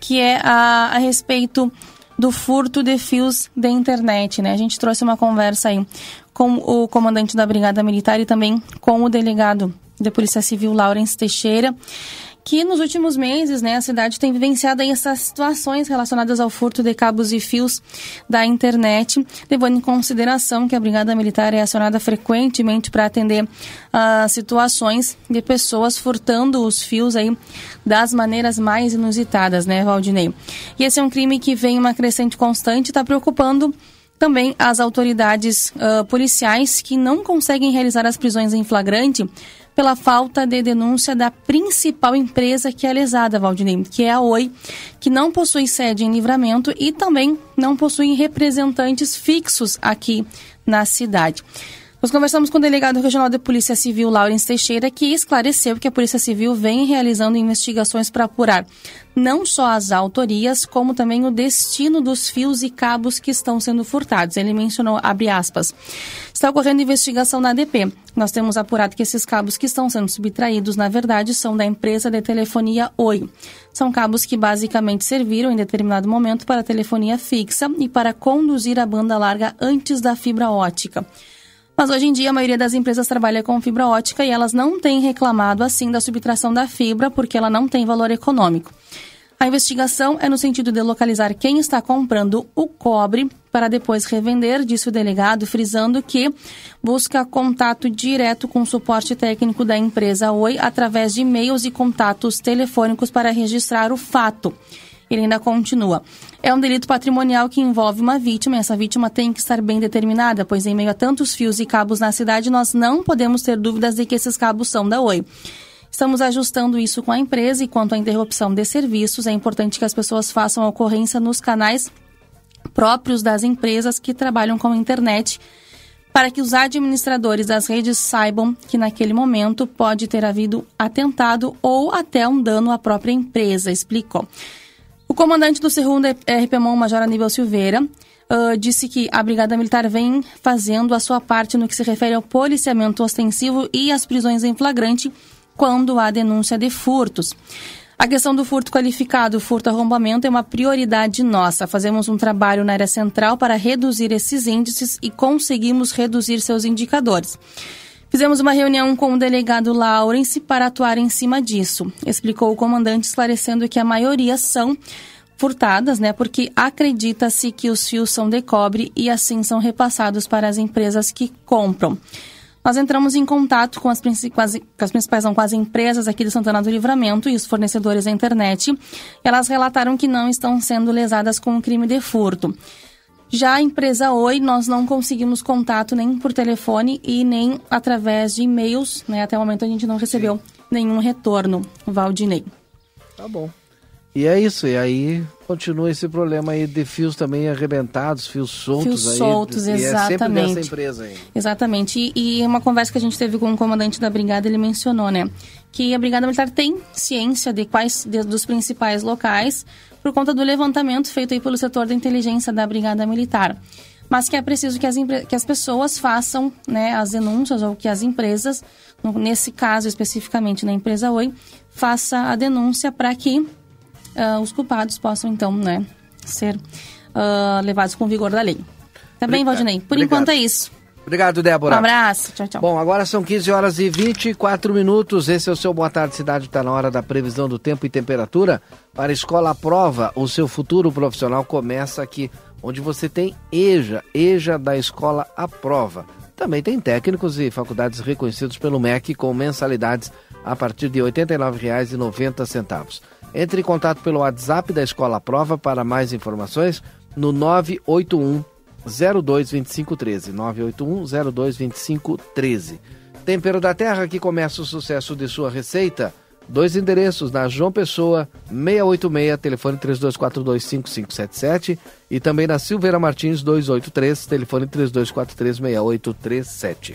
que é a, a respeito do furto de fios da internet, né? A gente trouxe uma conversa aí com o comandante da Brigada Militar e também com o delegado de Polícia Civil, Laurence Teixeira, que nos últimos meses, né, a cidade tem vivenciado essas situações relacionadas ao furto de cabos e fios da internet, levando em consideração que a Brigada Militar é acionada frequentemente para atender a situações de pessoas furtando os fios aí das maneiras mais inusitadas, né, Valdinei? E esse é um crime que vem uma crescente constante está preocupando também as autoridades uh, policiais que não conseguem realizar as prisões em flagrante pela falta de denúncia da principal empresa que é lesada, Valdinei, que é a Oi, que não possui sede em livramento e também não possui representantes fixos aqui na cidade. Nós conversamos com o delegado regional de Polícia Civil, Laurence Teixeira, que esclareceu que a Polícia Civil vem realizando investigações para apurar não só as autorias, como também o destino dos fios e cabos que estão sendo furtados. Ele mencionou, abre aspas, está ocorrendo investigação na ADP. Nós temos apurado que esses cabos que estão sendo subtraídos, na verdade, são da empresa de telefonia Oi. São cabos que basicamente serviram em determinado momento para telefonia fixa e para conduzir a banda larga antes da fibra ótica. Mas hoje em dia a maioria das empresas trabalha com fibra ótica e elas não têm reclamado assim da subtração da fibra porque ela não tem valor econômico. A investigação é no sentido de localizar quem está comprando o cobre para depois revender, disse o delegado, frisando que busca contato direto com o suporte técnico da empresa Oi através de e-mails e contatos telefônicos para registrar o fato. Ele ainda continua. É um delito patrimonial que envolve uma vítima e essa vítima tem que estar bem determinada, pois em meio a tantos fios e cabos na cidade, nós não podemos ter dúvidas de que esses cabos são da Oi. Estamos ajustando isso com a empresa e quanto à interrupção de serviços, é importante que as pessoas façam a ocorrência nos canais próprios das empresas que trabalham com a internet, para que os administradores das redes saibam que naquele momento pode ter havido atentado ou até um dano à própria empresa, explicou. Comandante do segundo RPMON, Major Aníbal Silveira, uh, disse que a Brigada Militar vem fazendo a sua parte no que se refere ao policiamento ostensivo e às prisões em flagrante quando há denúncia de furtos. A questão do furto qualificado, furto arrombamento, é uma prioridade nossa. Fazemos um trabalho na área central para reduzir esses índices e conseguimos reduzir seus indicadores. Fizemos uma reunião com o delegado Lawrence para atuar em cima disso, explicou o comandante, esclarecendo que a maioria são furtadas, né, porque acredita-se que os fios são de cobre e assim são repassados para as empresas que compram. Nós entramos em contato com as, principais, com as principais não, com as empresas aqui de Santana do Livramento e os fornecedores da internet. Elas relataram que não estão sendo lesadas com o crime de furto. Já a empresa Oi, nós não conseguimos contato nem por telefone e nem através de e-mails. Né? Até o momento a gente não recebeu Sim. nenhum retorno, Valdinei. Tá bom. E é isso, e aí continua esse problema aí de fios também arrebentados, fios soltos fios aí. soltos, exatamente. É sempre dessa empresa aí. Exatamente. E, e uma conversa que a gente teve com o comandante da brigada, ele mencionou, né, que a brigada militar tem ciência de quais de, dos principais locais por conta do levantamento feito aí pelo setor da inteligência da brigada militar. Mas que é preciso que as, que as pessoas façam né, as denúncias ou que as empresas, nesse caso especificamente na empresa Oi, faça a denúncia para que uh, os culpados possam, então, né, ser uh, levados com vigor da lei. Tá bem, Valdinei? Por Obrigado. enquanto é isso. Obrigado, Débora. Um abraço. Tchau, tchau. Bom, agora são 15 horas e 24 minutos. Esse é o seu Boa Tarde Cidade. Está na hora da previsão do tempo e temperatura. Para a Escola Prova, o seu futuro profissional começa aqui, onde você tem EJA, EJA da Escola A Prova. Também tem técnicos e faculdades reconhecidos pelo MEC com mensalidades a partir de R$ 89,90. Entre em contato pelo WhatsApp da Escola Prova para mais informações no 981 022513. 981 022513. Tempero da Terra que começa o sucesso de sua receita. Dois endereços na João Pessoa, 686, telefone 32425577 e também na Silveira Martins 283, telefone 32436837.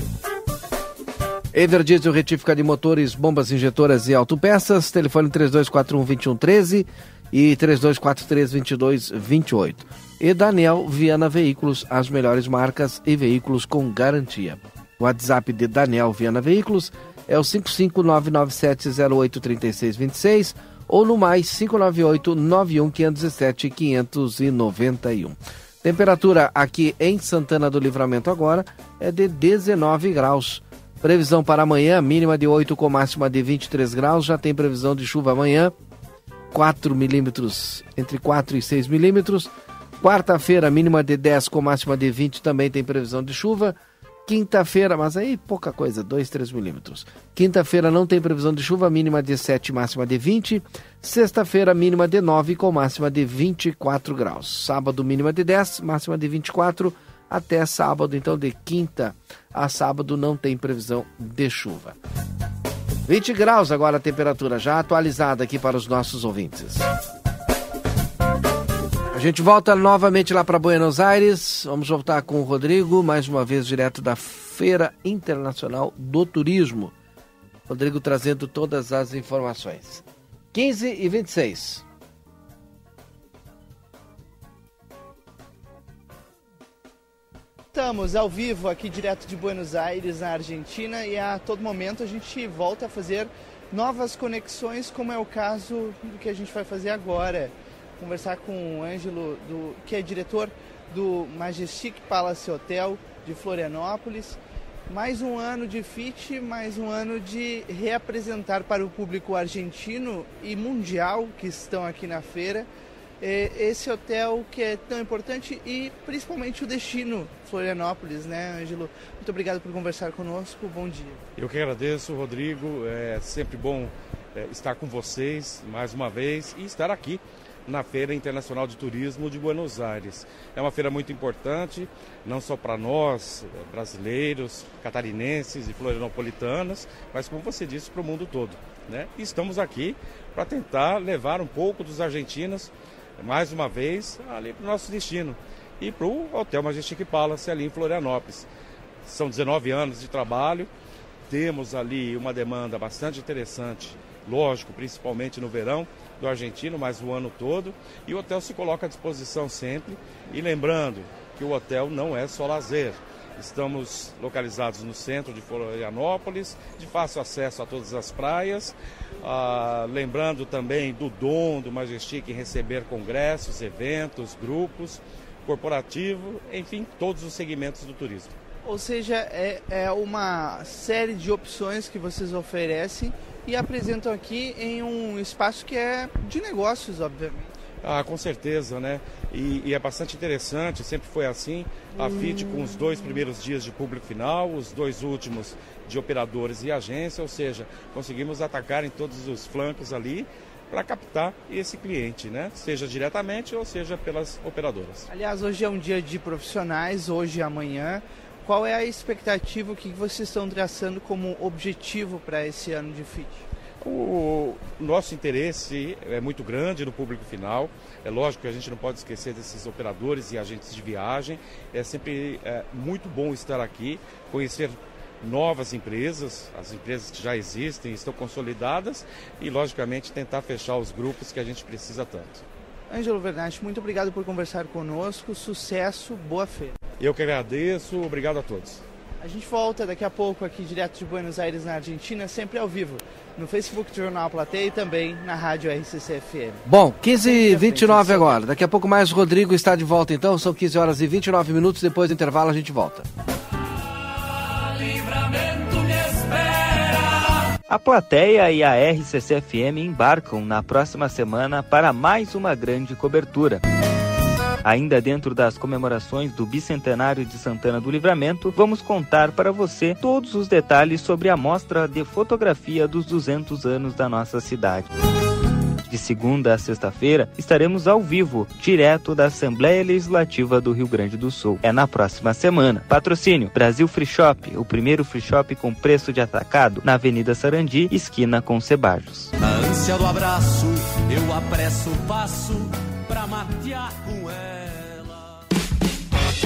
Everdiesel retífica de motores, bombas injetoras e autopeças. Telefone 3241-2113 e 3243-2228. E Daniel Viana Veículos, as melhores marcas e veículos com garantia. O WhatsApp de Daniel Viana Veículos é o 55997083626 ou no mais 598 91517 591. Temperatura aqui em Santana do Livramento agora é de 19 graus. Previsão para amanhã, mínima de 8 com máxima de 23 graus. Já tem previsão de chuva amanhã, 4 milímetros, entre 4 e 6 milímetros. Quarta-feira, mínima de 10 com máxima de 20, também tem previsão de chuva. Quinta-feira, mas aí pouca coisa, 2, 3 milímetros. Quinta-feira não tem previsão de chuva, mínima de 7, máxima de 20. Sexta-feira, mínima de 9 com máxima de 24 graus. Sábado, mínima de 10, máxima de 24 até sábado, então de quinta a sábado não tem previsão de chuva. 20 graus agora a temperatura, já atualizada aqui para os nossos ouvintes. Gente volta novamente lá para Buenos Aires. Vamos voltar com o Rodrigo, mais uma vez direto da Feira Internacional do Turismo. Rodrigo trazendo todas as informações. 15 e 26. Estamos ao vivo aqui direto de Buenos Aires, na Argentina, e a todo momento a gente volta a fazer novas conexões, como é o caso do que a gente vai fazer agora. Conversar com o Ângelo, do, que é diretor do Majestic Palace Hotel de Florianópolis. Mais um ano de FIT, mais um ano de reapresentar para o público argentino e mundial que estão aqui na feira é, esse hotel que é tão importante e principalmente o destino Florianópolis, né, Ângelo? Muito obrigado por conversar conosco. Bom dia. Eu que agradeço, Rodrigo. É sempre bom é, estar com vocês mais uma vez e estar aqui na Feira Internacional de Turismo de Buenos Aires. É uma feira muito importante, não só para nós, brasileiros, catarinenses e florianopolitanas, mas como você disse, para o mundo todo. Né? E estamos aqui para tentar levar um pouco dos argentinos mais uma vez, ali para o nosso destino. E para o Hotel Majestic Palace, ali em Florianópolis. São 19 anos de trabalho, temos ali uma demanda bastante interessante, lógico, principalmente no verão do argentino, mas o ano todo. E o hotel se coloca à disposição sempre. E lembrando que o hotel não é só lazer. Estamos localizados no centro de Florianópolis, de fácil acesso a todas as praias. Ah, lembrando também do dom do Majestic em receber congressos, eventos, grupos, corporativo, enfim, todos os segmentos do turismo. Ou seja, é, é uma série de opções que vocês oferecem e apresentam aqui em um espaço que é de negócios, obviamente. Ah, com certeza, né? E, e, é bastante interessante, sempre foi assim. A FIT com os dois primeiros dias de público final, os dois últimos de operadores e agência, ou seja, conseguimos atacar em todos os flancos ali para captar esse cliente, né? Seja diretamente ou seja pelas operadoras. Aliás, hoje é um dia de profissionais, hoje e amanhã. Qual é a expectativa, o que vocês estão traçando como objetivo para esse ano de FIT? O nosso interesse é muito grande no público final. É lógico que a gente não pode esquecer desses operadores e agentes de viagem. É sempre é, muito bom estar aqui, conhecer novas empresas, as empresas que já existem, estão consolidadas e, logicamente, tentar fechar os grupos que a gente precisa tanto. Ângelo Vernatti, muito obrigado por conversar conosco. Sucesso, boa feira. Eu que agradeço, obrigado a todos. A gente volta daqui a pouco aqui direto de Buenos Aires, na Argentina, sempre ao vivo, no Facebook do Jornal Plateia e também na Rádio RCC-FM. Bom, 15 e 29 agora. Daqui a pouco mais o Rodrigo está de volta então, são 15 horas e 29 minutos, depois do intervalo a gente volta. A plateia e a RCC-FM embarcam na próxima semana para mais uma grande cobertura. Ainda dentro das comemorações do bicentenário de Santana do Livramento, vamos contar para você todos os detalhes sobre a mostra de fotografia dos 200 anos da nossa cidade. De segunda a sexta-feira, estaremos ao vivo, direto da Assembleia Legislativa do Rio Grande do Sul. É na próxima semana. Patrocínio: Brasil Free Shop, o primeiro free shop com preço de atacado, na Avenida Sarandi, esquina com Cebajos. Na ânsia do abraço, eu apresso o passo pra matear com ela.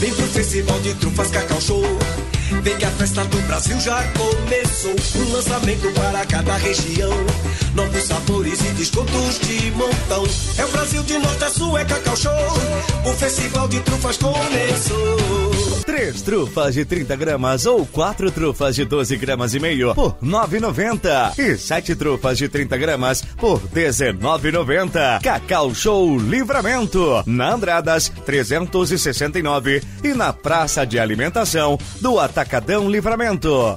Vem pro Festival de Trufas Cacau Show. Vem que a festa do Brasil já começou. Um lançamento para cada região. Novos sabores e descontos de montão. É o Brasil de norte a sul, é Cacau Show. O Festival de Trufas começou. Três trufas de 30 gramas ou quatro trufas de 12 gramas e meio por 9,90. E sete trufas de 30 gramas por 19,90. Cacau Show Livramento. Na Andradas 369 e na Praça de Alimentação do Atacadão Livramento.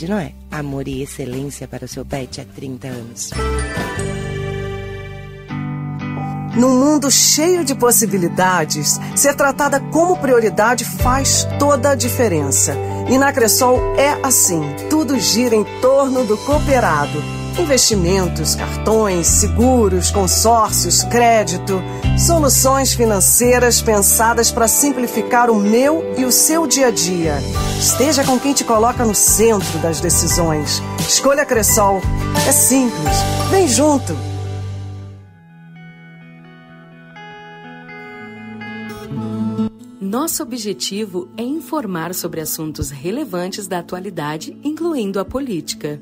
de Noé. Amor e excelência para o seu pet há 30 anos. Num mundo cheio de possibilidades, ser tratada como prioridade faz toda a diferença. E na Cressol é assim: tudo gira em torno do cooperado Investimentos, cartões, seguros, consórcios, crédito, soluções financeiras pensadas para simplificar o meu e o seu dia a dia. Esteja com quem te coloca no centro das decisões. Escolha Cressol. É simples. Vem junto. Nosso objetivo é informar sobre assuntos relevantes da atualidade, incluindo a política.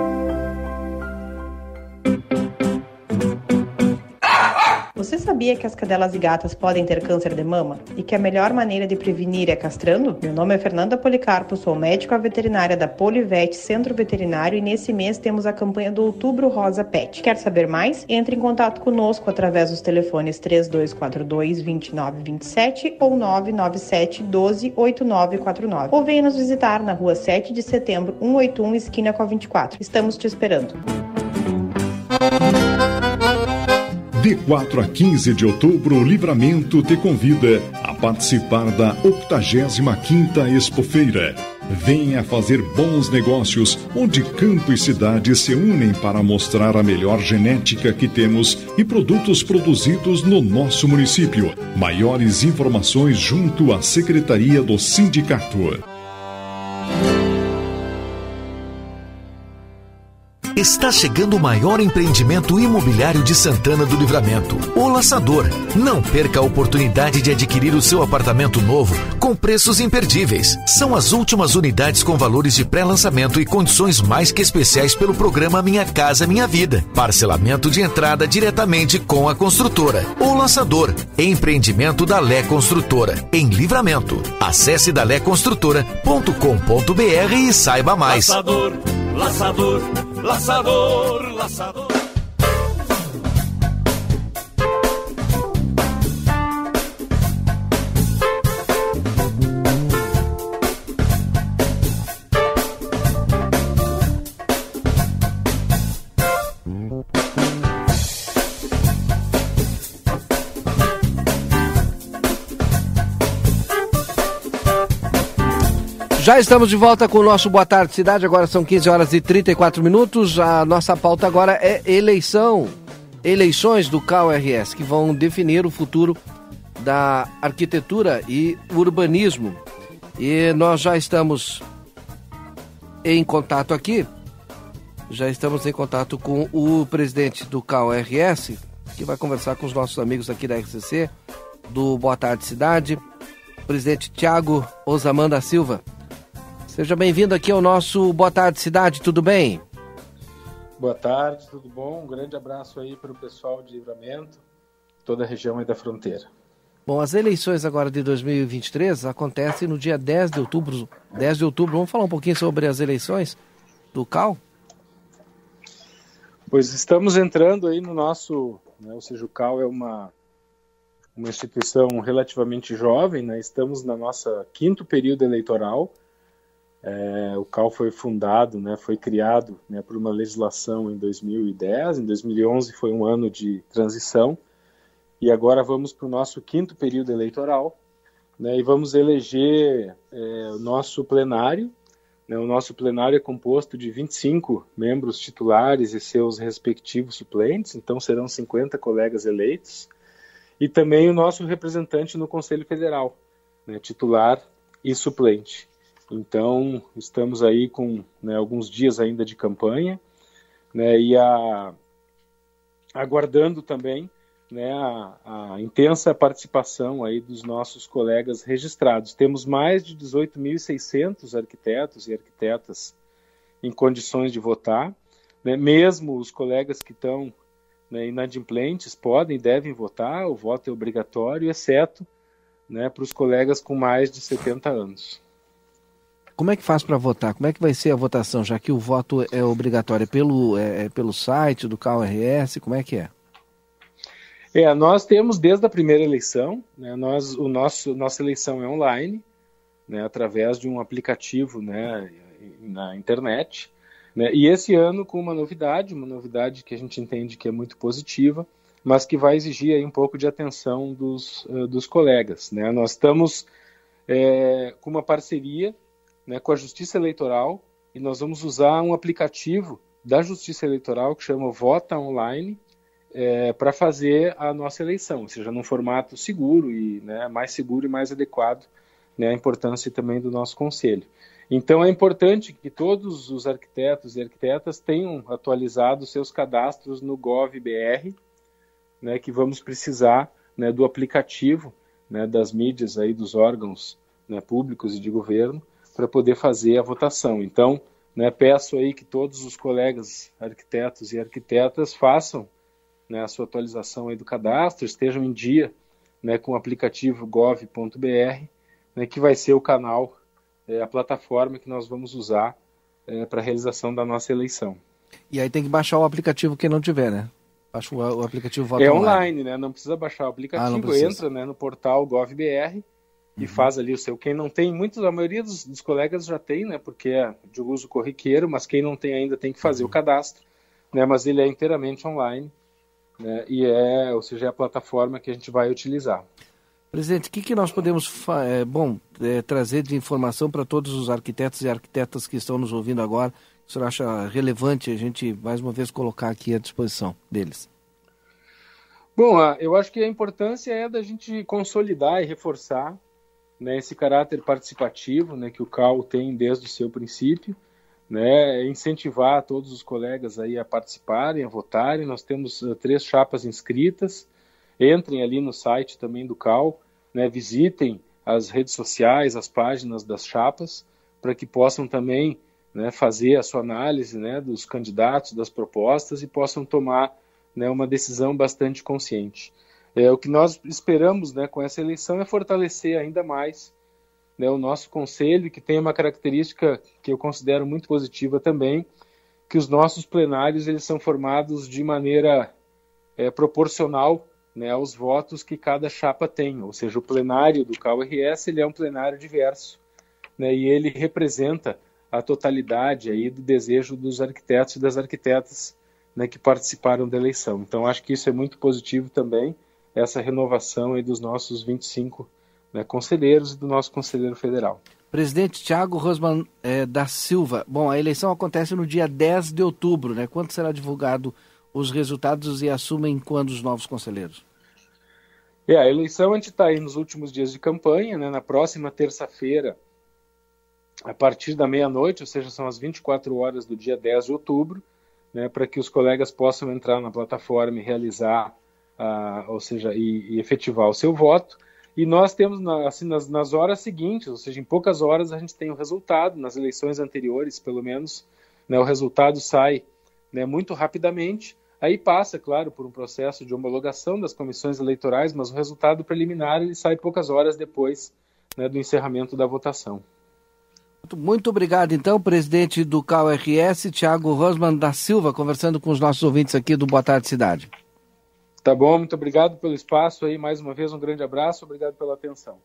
Sabia que as cadelas e gatas podem ter câncer de mama e que a melhor maneira de prevenir é castrando? Meu nome é Fernanda Policarpo, sou médica veterinária da Polivete Centro Veterinário e nesse mês temos a campanha do Outubro Rosa Pet. Quer saber mais? Entre em contato conosco através dos telefones 3242 2927 ou 997 12 8949 ou venha nos visitar na rua 7 de setembro 181 esquina com a 24. Estamos te esperando. De 4 a 15 de outubro, o Livramento te convida a participar da 85ª Expofeira. Venha fazer bons negócios, onde campo e cidade se unem para mostrar a melhor genética que temos e produtos produzidos no nosso município. Maiores informações junto à Secretaria do Sindicato. Está chegando o maior empreendimento imobiliário de Santana do Livramento, o Laçador. Não perca a oportunidade de adquirir o seu apartamento novo com preços imperdíveis. São as últimas unidades com valores de pré-lançamento e condições mais que especiais pelo programa Minha Casa Minha Vida. Parcelamento de entrada diretamente com a construtora. O Laçador, empreendimento da Lé Construtora, em Livramento. Acesse daléconstrutora.com.br e saiba mais. Laçador, laçador, laçador, laçador. Já estamos de volta com o nosso Boa Tarde Cidade, agora são 15 horas e 34 minutos. A nossa pauta agora é eleição. Eleições do CAURS, que vão definir o futuro da arquitetura e urbanismo. E nós já estamos em contato aqui, já estamos em contato com o presidente do CAURS, que vai conversar com os nossos amigos aqui da RCC, do Boa Tarde Cidade, presidente Tiago Osamanda Silva. Seja bem-vindo aqui ao nosso Boa Tarde Cidade, tudo bem? Boa tarde, tudo bom? Um grande abraço aí para o pessoal de Livramento, toda a região aí da fronteira. Bom, as eleições agora de 2023 acontecem no dia 10 de outubro. 10 de outubro, vamos falar um pouquinho sobre as eleições do CAL? Pois estamos entrando aí no nosso, né, ou seja, o CAL é uma, uma instituição relativamente jovem, né, estamos na nossa quinto período eleitoral, é, o CAL foi fundado, né, foi criado né, por uma legislação em 2010, em 2011 foi um ano de transição, e agora vamos para o nosso quinto período eleitoral, né, e vamos eleger é, o nosso plenário. Né, o nosso plenário é composto de 25 membros titulares e seus respectivos suplentes, então serão 50 colegas eleitos, e também o nosso representante no Conselho Federal, né, titular e suplente. Então, estamos aí com né, alguns dias ainda de campanha né, e a, aguardando também né, a, a, intensa participação aí dos nossos colegas registrados. Temos mais de 18.600 arquitetos e arquitetas em condições de votar. Né, mesmo os colegas que estão né, inadimplentes podem e devem votar, o voto é obrigatório, exceto né, para os colegas com mais de 70 anos. Como é que faz para votar? Como é que vai ser a votação, já que o voto é obrigatório? Pelo, é, é pelo site do CalRS? Como é que é? É, nós temos desde a primeira eleição, né, nós, o nosso, nossa eleição é online, né, através de um aplicativo né, na internet. Né, e esse ano com uma novidade, uma novidade que a gente entende que é muito positiva, mas que vai exigir aí um pouco de atenção dos, uh, dos colegas. Né? Nós estamos é, com uma parceria né, com a Justiça Eleitoral e nós vamos usar um aplicativo da Justiça Eleitoral que chama Vota Online é, para fazer a nossa eleição, ou seja, num formato seguro e né, mais seguro e mais adequado né, à importância também do nosso conselho. Então é importante que todos os arquitetos e arquitetas tenham atualizado seus cadastros no GovBR, né, que vamos precisar né, do aplicativo né, das mídias aí dos órgãos né, públicos e de governo para poder fazer a votação. Então, né, peço aí que todos os colegas arquitetos e arquitetas façam né, a sua atualização aí do cadastro, estejam em dia né, com o aplicativo gov.br, né, que vai ser o canal, é, a plataforma que nós vamos usar é, para a realização da nossa eleição. E aí tem que baixar o aplicativo quem não tiver, né? Baixa o, o aplicativo Voto É online, online, né? Não precisa baixar o aplicativo, ah, entra né, no portal gov.br e uhum. faz ali o seu. Quem não tem, muitos, a maioria dos, dos, colegas já tem, né? Porque é de uso corriqueiro, mas quem não tem ainda tem que fazer uhum. o cadastro, né? Mas ele é inteiramente online, né? E é, ou seja, é a plataforma que a gente vai utilizar. Presidente, o que, que nós podemos é, bom, é, trazer de informação para todos os arquitetos e arquitetas que estão nos ouvindo agora? O senhor acha relevante a gente, mais uma vez, colocar aqui à disposição deles? Bom, eu acho que a importância é da gente consolidar e reforçar né, esse caráter participativo né, que o CAL tem desde o seu princípio, né, incentivar todos os colegas aí a participarem, a votarem. Nós temos uh, três chapas inscritas. Entrem ali no site também do CAL, né, visitem as redes sociais, as páginas das chapas, para que possam também né, fazer a sua análise né, dos candidatos, das propostas e possam tomar né, uma decisão bastante consciente. É, o que nós esperamos né, com essa eleição é fortalecer ainda mais né, o nosso conselho, que tem uma característica que eu considero muito positiva também, que os nossos plenários eles são formados de maneira é, proporcional né, aos votos que cada chapa tem, ou seja, o plenário do CAU-RS ele é um plenário diverso, né, e ele representa a totalidade aí do desejo dos arquitetos e das arquitetas né, que participaram da eleição. Então, acho que isso é muito positivo também, essa renovação aí dos nossos 25 né, conselheiros e do nosso conselheiro federal. Presidente Tiago Rosman é, da Silva. Bom, a eleição acontece no dia 10 de outubro, né? Quando será divulgado os resultados e assumem quando os novos conselheiros? É, a eleição a gente está aí nos últimos dias de campanha, né? Na próxima terça-feira, a partir da meia-noite, ou seja, são as 24 horas do dia 10 de outubro, né? Para que os colegas possam entrar na plataforma e realizar ou seja, e, e, efetivar o seu voto. E nós temos, assim, nas, nas, horas seguintes, ou seja, em poucas horas a gente tem o resultado, nas eleições anteriores, pelo menos, né, o resultado sai né, muito rapidamente. Aí passa, claro, por um processo de homologação das comissões eleitorais, mas o resultado preliminar ele sai poucas horas depois né, do encerramento da votação. Muito obrigado, então, presidente do CAU-RS, Tiago Rosman da Silva, conversando com os nossos ouvintes aqui do Boa Tarde Cidade. Tá bom, muito obrigado pelo espaço aí. Mais uma vez, um grande abraço, obrigado pela atenção.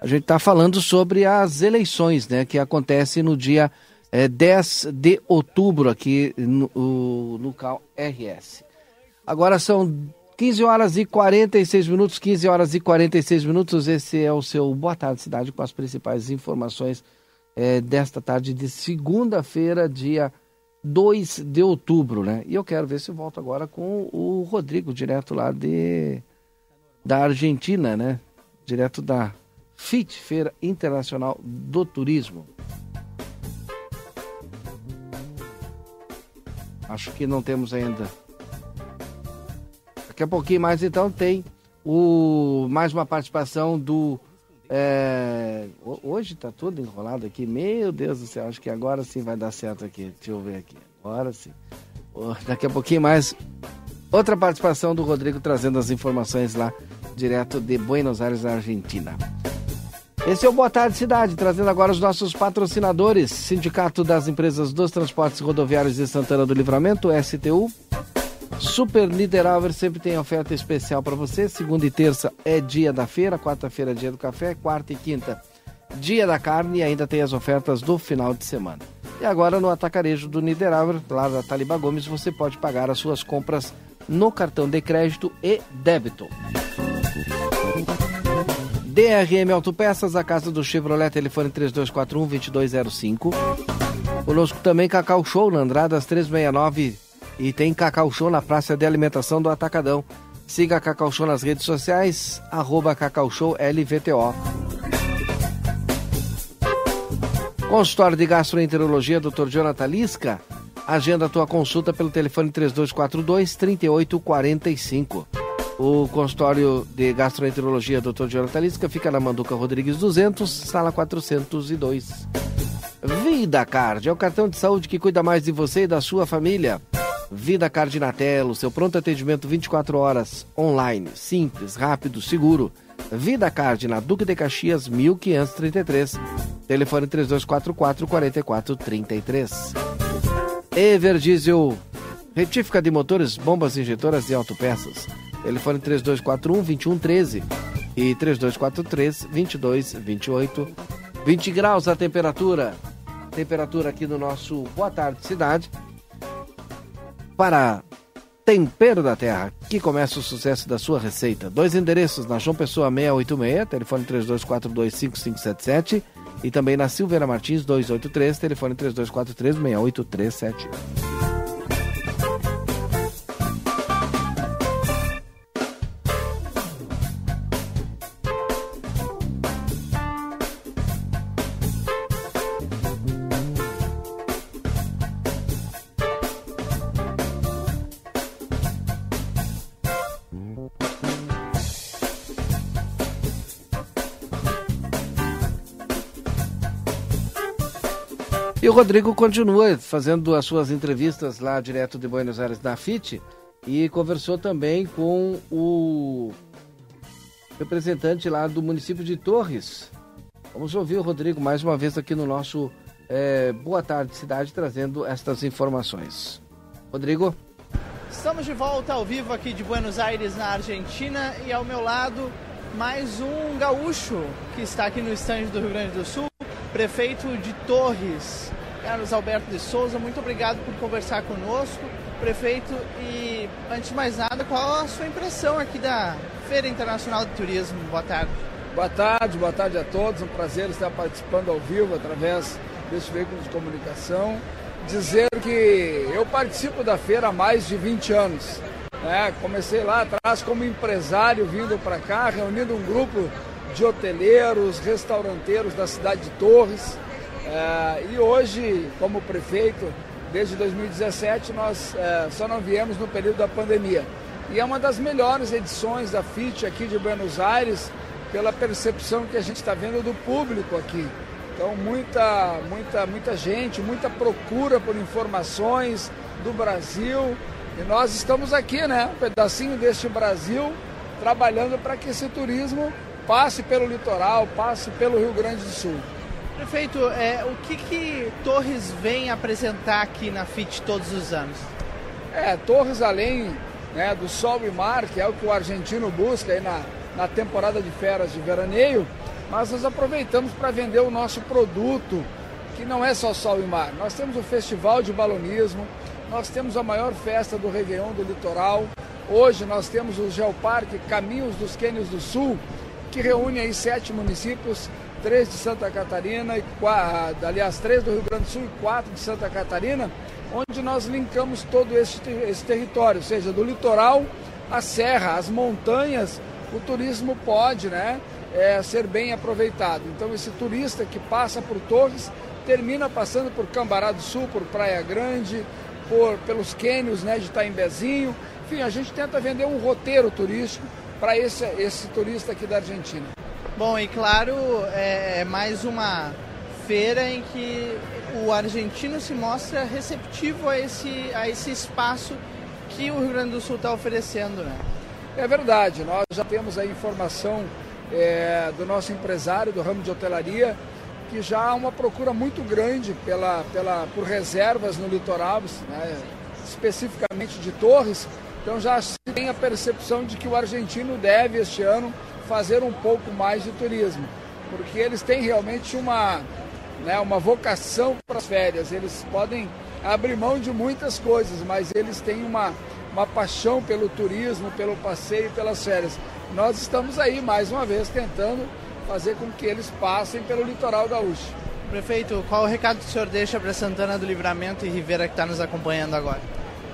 A gente está falando sobre as eleições, né, que acontecem no dia é, 10 de outubro aqui no, no CAL RS. Agora são 15 horas e 46 minutos, 15 horas e 46 minutos. Esse é o seu Boa Tarde Cidade com as principais informações é, desta tarde de segunda-feira, dia 2 de outubro, né? E eu quero ver se volto agora com o Rodrigo, direto lá de da Argentina, né? Direto da FIT, Feira Internacional do Turismo. Acho que não temos ainda. Daqui a pouquinho mais então tem o mais uma participação do é, hoje está tudo enrolado aqui. Meu Deus do céu, acho que agora sim vai dar certo aqui. Deixa eu ver aqui. Agora sim. Daqui a pouquinho mais. Outra participação do Rodrigo trazendo as informações lá, direto de Buenos Aires, Argentina. Esse é o Boa Tarde Cidade, trazendo agora os nossos patrocinadores. Sindicato das Empresas dos Transportes Rodoviários de Santana do Livramento, STU. Super Niederauer sempre tem oferta especial para você. Segunda e terça é dia da feira, quarta-feira é dia do café, quarta e quinta dia da carne e ainda tem as ofertas do final de semana. E agora no atacarejo do Niederauer, lá da Taliba Gomes, você pode pagar as suas compras no cartão de crédito e débito. DRM Autopeças, a casa do Chevrolet, telefone 3241-2205. Conosco também Cacau Show na Andradas 369 e tem Cacau Show na Praça de Alimentação do Atacadão. Siga a Cacau Show nas redes sociais, arroba Cacau Show LVTO. Consultório de Gastroenterologia, Dr. Jonathan Lisca. Agenda a tua consulta pelo telefone 3242-3845. O consultório de gastroenterologia Dr. Jonathan Lisca fica na Manduca Rodrigues 200, sala 402. Vida Card é o cartão de saúde que cuida mais de você e da sua família. Vida Card na tela, o seu pronto atendimento 24 horas, online, simples, rápido, seguro. Vida Card na Duque de Caxias 1533. Telefone 3244 4433. Everdiesel, retífica de motores, bombas injetoras e autopeças. Telefone 3241 2113 e 3243 2228. 20 graus a temperatura. Temperatura aqui no nosso Boa Tarde Cidade. Para Tempero da Terra, que começa o sucesso da sua receita. Dois endereços na João Pessoa 686, telefone 32425577 e também na Silveira Martins 283, telefone 3243 o Rodrigo continua fazendo as suas entrevistas lá direto de Buenos Aires da FIT e conversou também com o representante lá do município de Torres. Vamos ouvir o Rodrigo mais uma vez aqui no nosso é, Boa Tarde Cidade, trazendo estas informações. Rodrigo? Estamos de volta ao vivo aqui de Buenos Aires, na Argentina, e ao meu lado mais um gaúcho que está aqui no estande do Rio Grande do Sul, prefeito de Torres, Carlos Alberto de Souza. Muito obrigado por conversar conosco, prefeito. E antes de mais nada, qual a sua impressão aqui da Feira Internacional de Turismo? Boa tarde. Boa tarde, boa tarde a todos. Um prazer estar participando ao vivo através desse veículo de comunicação. Dizer que eu participo da feira há mais de 20 anos. Né? Comecei lá atrás como empresário vindo para cá, reunindo um grupo de hoteleiros, restauranteiros da cidade de Torres. É, e hoje, como prefeito, desde 2017, nós é, só não viemos no período da pandemia. E é uma das melhores edições da FIT aqui de Buenos Aires, pela percepção que a gente está vendo do público aqui. Então, muita, muita, muita gente, muita procura por informações do Brasil. E nós estamos aqui, né? Um pedacinho deste Brasil, trabalhando para que esse turismo passe pelo litoral, passe pelo Rio Grande do Sul. Prefeito, é, o que, que Torres vem apresentar aqui na FIT todos os anos? É, Torres, além né, do sol e mar, que é o que o argentino busca aí na, na temporada de férias de veraneio, mas nós aproveitamos para vender o nosso produto, que não é só sol e mar. Nós temos o Festival de Balonismo, nós temos a maior festa do Réveillon do litoral. Hoje nós temos o Geoparque Caminhos dos Quênios do Sul, que reúne aí sete municípios, três de Santa Catarina, e aliás, três do Rio Grande do Sul e quatro de Santa Catarina, onde nós linkamos todo esse, esse território, seja do litoral, a serra, as montanhas, o turismo pode né, é, ser bem aproveitado. Então esse turista que passa por Torres termina passando por Cambará do Sul, por Praia Grande, por, pelos cânions né, de Taimbezinho. Enfim, a gente tenta vender um roteiro turístico para esse, esse turista aqui da Argentina. Bom, e claro, é, é mais uma feira em que o argentino se mostra receptivo a esse, a esse espaço que o Rio Grande do Sul está oferecendo, né? É verdade, nós já temos a informação é, do nosso empresário do ramo de hotelaria, que já há uma procura muito grande pela, pela, por reservas no litoral, né, especificamente de torres. Então já se tem a percepção de que o argentino deve este ano fazer um pouco mais de turismo, porque eles têm realmente uma, né, uma vocação para as férias. Eles podem abrir mão de muitas coisas, mas eles têm uma, uma paixão pelo turismo, pelo passeio, pelas férias. Nós estamos aí mais uma vez tentando fazer com que eles passem pelo litoral gaúcho. Prefeito, qual o recado que o senhor deixa para Santana do Livramento e Rivera que está nos acompanhando agora?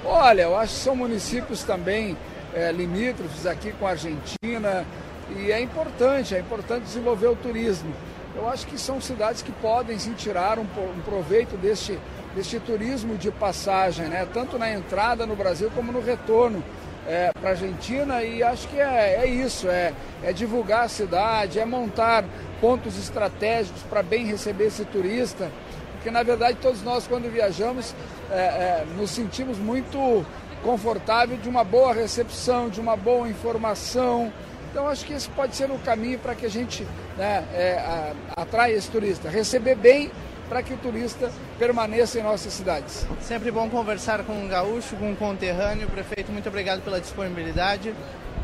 Olha, eu acho que são municípios também é, limítrofes aqui com a Argentina e é importante, é importante desenvolver o turismo. Eu acho que são cidades que podem sim tirar um, um proveito deste, deste turismo de passagem, né? tanto na entrada no Brasil como no retorno é, para a Argentina e acho que é, é isso, é, é divulgar a cidade, é montar pontos estratégicos para bem receber esse turista, porque na verdade todos nós quando viajamos é, é, nos sentimos muito confortável de uma boa recepção, de uma boa informação. Então acho que esse pode ser o caminho para que a gente né, é, atraia esse turista, receber bem para que o turista permaneça em nossas cidades. Sempre bom conversar com um gaúcho, com um conterrâneo. Prefeito, muito obrigado pela disponibilidade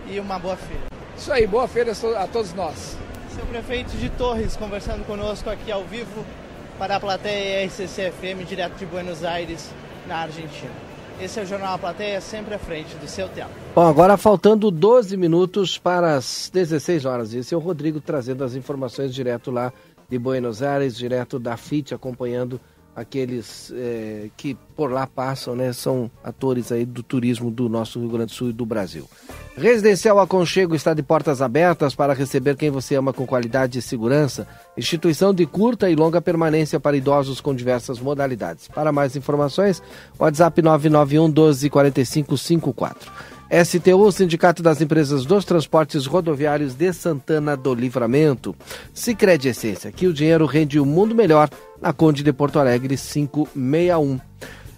e uma boa feira. Isso aí, boa feira a todos nós. Seu prefeito de Torres conversando conosco aqui ao vivo para a plateia RCC-FM, direto de Buenos Aires, na Argentina. Esse é o Jornal A Plateia, sempre à frente do seu tempo. Bom, agora faltando 12 minutos para as 16 horas. Esse é o Rodrigo trazendo as informações direto lá de Buenos Aires, direto da FIT, acompanhando aqueles é, que por lá passam, né? São atores aí do turismo do nosso Rio Grande do Sul e do Brasil. Residencial Aconchego está de portas abertas para receber quem você ama com qualidade e segurança. Instituição de curta e longa permanência para idosos com diversas modalidades. Para mais informações, WhatsApp 991 12 45 54. STU, Sindicato das Empresas dos Transportes Rodoviários de Santana do Livramento. Sicredi Essência, aqui o dinheiro rende um mundo melhor na Conde de Porto Alegre 561.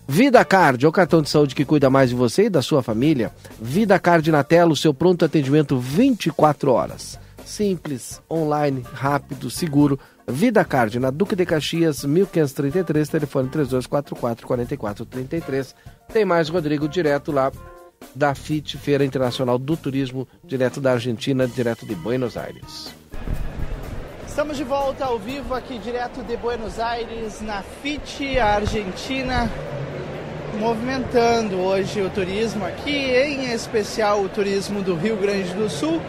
Vida Card, o cartão de saúde que cuida mais de você e da sua família. Vida Card na tela, o seu pronto atendimento 24 horas. Simples, online, rápido, seguro. Vida Card na Duque de Caxias, 1533, telefone 3244 4433. Tem mais Rodrigo direto lá da FIT, Feira Internacional do Turismo, direto da Argentina, direto de Buenos Aires. Estamos de volta ao vivo aqui direto de Buenos Aires, na FIT, Argentina, movimentando hoje o turismo aqui, em especial o turismo do Rio Grande do Sul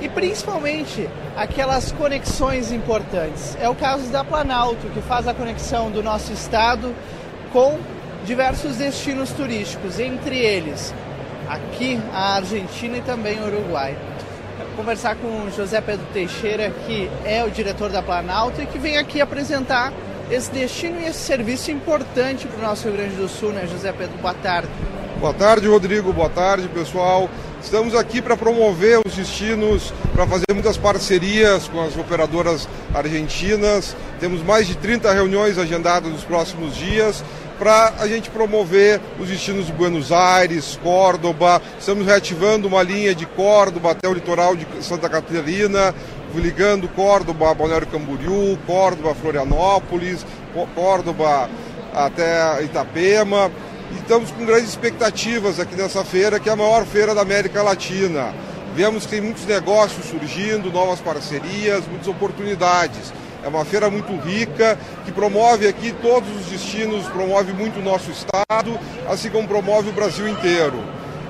e principalmente aquelas conexões importantes. É o caso da Planalto, que faz a conexão do nosso estado com diversos destinos turísticos, entre eles aqui a Argentina e também o Uruguai. Conversar com José Pedro Teixeira, que é o diretor da Planalto e que vem aqui apresentar esse destino e esse serviço importante para o nosso Rio Grande do Sul, né, José Pedro? Boa tarde. Boa tarde, Rodrigo. Boa tarde, pessoal. Estamos aqui para promover os destinos, para fazer muitas parcerias com as operadoras argentinas. Temos mais de 30 reuniões agendadas nos próximos dias para a gente promover os destinos de Buenos Aires, Córdoba. Estamos reativando uma linha de Córdoba até o litoral de Santa Catarina, ligando Córdoba a Balneário Camboriú, Córdoba Florianópolis, Córdoba até Itapema. E estamos com grandes expectativas aqui nessa feira, que é a maior feira da América Latina. Vemos que tem muitos negócios surgindo, novas parcerias, muitas oportunidades. É uma feira muito rica, que promove aqui todos os destinos, promove muito o nosso estado, assim como promove o Brasil inteiro.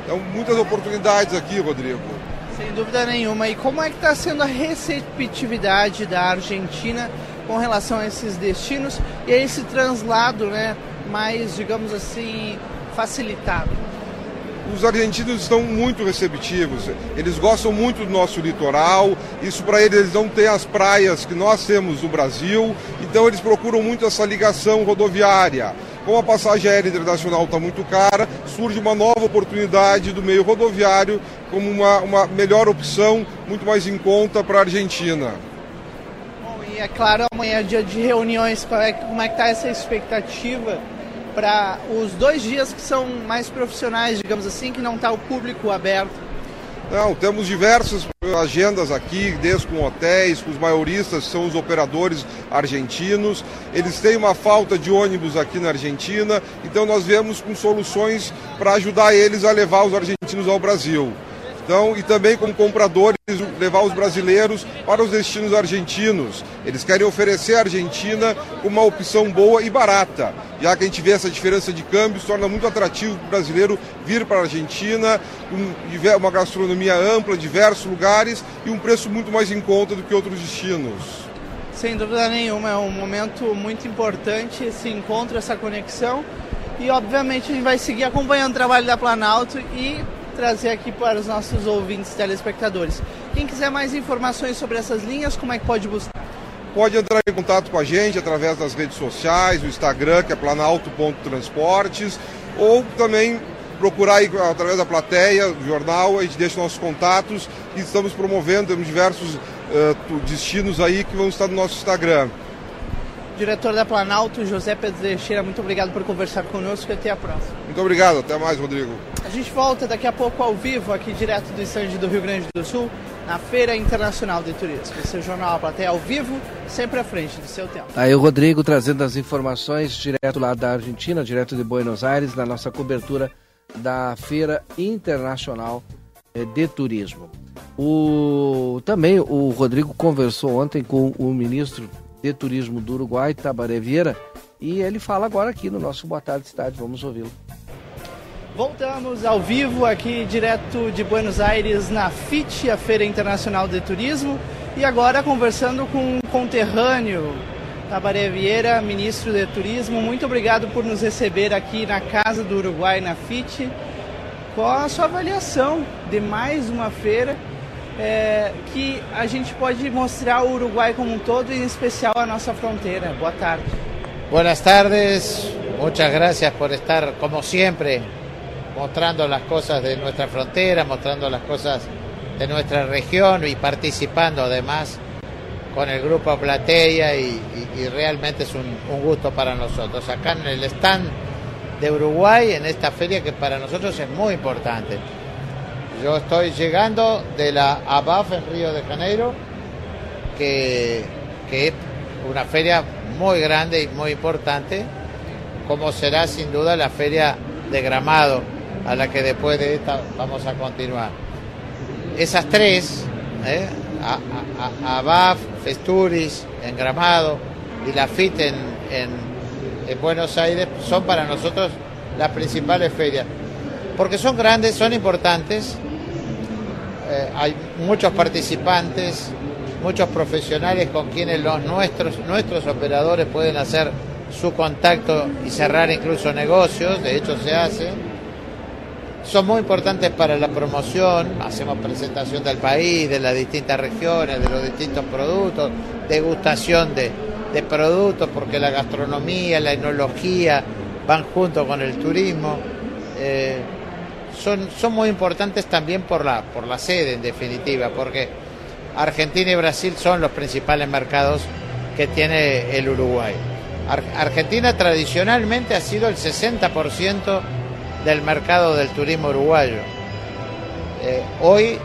Então, muitas oportunidades aqui, Rodrigo. Sem dúvida nenhuma. E como é que está sendo a receptividade da Argentina com relação a esses destinos e a esse translado né, mais, digamos assim, facilitado? Os argentinos estão muito receptivos. Eles gostam muito do nosso litoral. Isso para eles, eles não têm as praias que nós temos no Brasil. Então eles procuram muito essa ligação rodoviária. Como a passagem aérea internacional está muito cara, surge uma nova oportunidade do meio rodoviário como uma, uma melhor opção, muito mais em conta para a Argentina. Bom, e é claro, amanhã é dia de reuniões. Como é que está essa expectativa? Para os dois dias que são mais profissionais, digamos assim, que não está o público aberto? Não, temos diversas agendas aqui, desde com hotéis, com os maioristas, são os operadores argentinos. Eles têm uma falta de ônibus aqui na Argentina, então nós viemos com soluções para ajudar eles a levar os argentinos ao Brasil. Então, e também como compradores, levar os brasileiros para os destinos argentinos. Eles querem oferecer a Argentina uma opção boa e barata, já que a gente vê essa diferença de câmbio, torna muito atrativo para o brasileiro vir para a Argentina, com uma gastronomia ampla, diversos lugares e um preço muito mais em conta do que outros destinos. Sem dúvida nenhuma, é um momento muito importante esse encontro, essa conexão. E obviamente a gente vai seguir acompanhando o trabalho da Planalto e trazer aqui para os nossos ouvintes telespectadores. Quem quiser mais informações sobre essas linhas, como é que pode buscar? Pode entrar em contato com a gente através das redes sociais, o Instagram, que é planalto.transportes, ou também procurar aí, através da plateia, do jornal, a gente deixa nossos contatos e estamos promovendo, temos diversos uh, destinos aí que vão estar no nosso Instagram diretor da Planalto, José Pedro Teixeira, muito obrigado por conversar conosco e até a próxima. Muito obrigado, até mais, Rodrigo. A gente volta daqui a pouco ao vivo, aqui direto do estande do Rio Grande do Sul, na Feira Internacional de Turismo. Esse é Jornal A Plateia ao vivo, sempre à frente do seu tempo. Aí o Rodrigo trazendo as informações direto lá da Argentina, direto de Buenos Aires, na nossa cobertura da Feira Internacional eh, de Turismo. O, também o Rodrigo conversou ontem com o ministro de Turismo do Uruguai, Tabaré Vieira, e ele fala agora aqui no nosso Boa Tarde Cidade. Vamos ouvi-lo. Voltamos ao vivo aqui direto de Buenos Aires na FIT, a Feira Internacional de Turismo, e agora conversando com um conterrâneo, Tabaré Vieira, ministro de Turismo. Muito obrigado por nos receber aqui na Casa do Uruguai, na FIT. Qual a sua avaliação de mais uma feira que a gente pode mostrar o Uruguai como um todo, e em especial a nossa fronteira. Boa tarde. Buenas tardes, muchas gracias por estar como siempre mostrando las cosas de nuestra frontera, mostrando las cosas de nuestra región y participando además con el grupo Platea y realmente es un, un, gusto para nosotros. Acá en el stand de Uruguay, en esta feria que para nosotros es muy importante. Yo estoy llegando de la ABAF en Río de Janeiro, que, que es una feria muy grande y muy importante, como será sin duda la feria de Gramado, a la que después de esta vamos a continuar. Esas tres, ¿eh? ABAF, Festuris en Gramado y la FIT en, en, en Buenos Aires, son para nosotros las principales ferias, porque son grandes, son importantes, eh, hay muchos participantes, muchos profesionales con quienes los nuestros, nuestros operadores pueden hacer su contacto y cerrar incluso negocios, de hecho se hace. Son muy importantes para la promoción, hacemos presentación del país, de las distintas regiones, de los distintos productos, degustación de, de productos, porque la gastronomía, la enología van junto con el turismo. Eh, son, son muy importantes también por la, por la sede, en definitiva, porque Argentina y Brasil son los principales mercados que tiene el Uruguay. Ar Argentina tradicionalmente ha sido el 60% del mercado del turismo uruguayo. Eh, hoy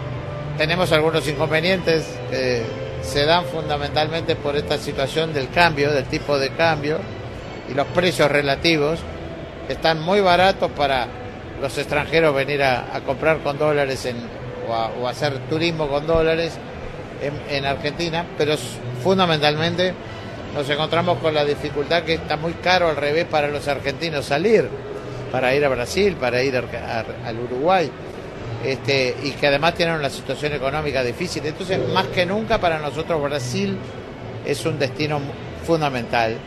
tenemos algunos inconvenientes que se dan fundamentalmente por esta situación del cambio, del tipo de cambio y los precios relativos, que están muy baratos para los extranjeros venir a, a comprar con dólares en, o, a, o, hacer turismo con dólares en, en, Argentina, pero fundamentalmente nos encontramos con la dificultad que está muy caro al revés para los argentinos salir, para ir a Brasil, para ir al Uruguay, este, y que además tienen una situación económica difícil. Entonces, más que nunca para nosotros Brasil es un destino fundamental,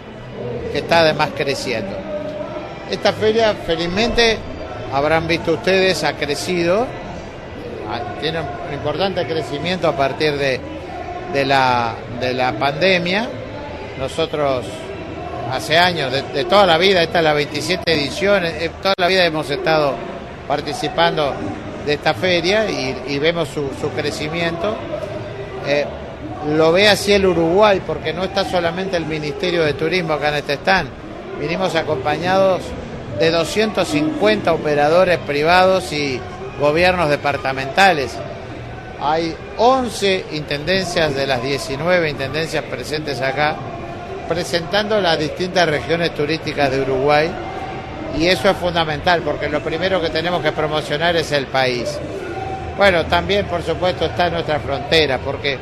que está además creciendo. Esta feria, felizmente, habrán visto ustedes, ha crecido, tiene un importante crecimiento a partir de, de, la, de la pandemia. Nosotros hace años, de, toda la vida, esta es la 27 edición, eh, toda la vida hemos estado participando de esta feria y, y vemos su, su crecimiento. Eh, lo ve así el Uruguay, porque no está solamente el Ministerio de Turismo acá en este stand, vinimos acompañados de 250 operadores privados y gobiernos departamentales. hay 11 intendencias de las 19 intendencias presentes acá, presentando las distintas regiones turísticas de Uruguay. Y eso es fundamental, porque lo primero que tenemos que promocionar es el país. Bueno, también por supuesto está nuestra frontera, porque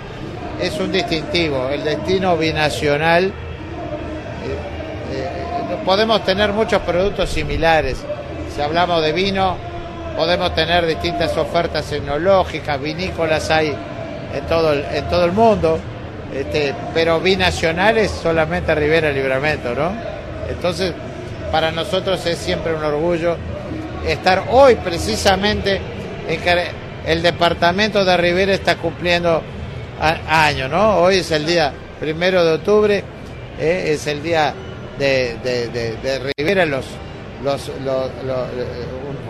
es un distintivo, el destino binacional. Podemos tener muchos productos similares. Si hablamos de vino, podemos tener distintas ofertas tecnológicas, vinícolas hay en todo el, en todo el mundo, este, pero binacionales solamente Rivera Libramento, ¿no? Entonces, para nosotros es siempre un orgullo estar hoy precisamente en que el departamento de Rivera está cumpliendo años, ¿no? Hoy es el día primero de octubre, eh, es el día de, de, de, de Rivera, los, los, los, los,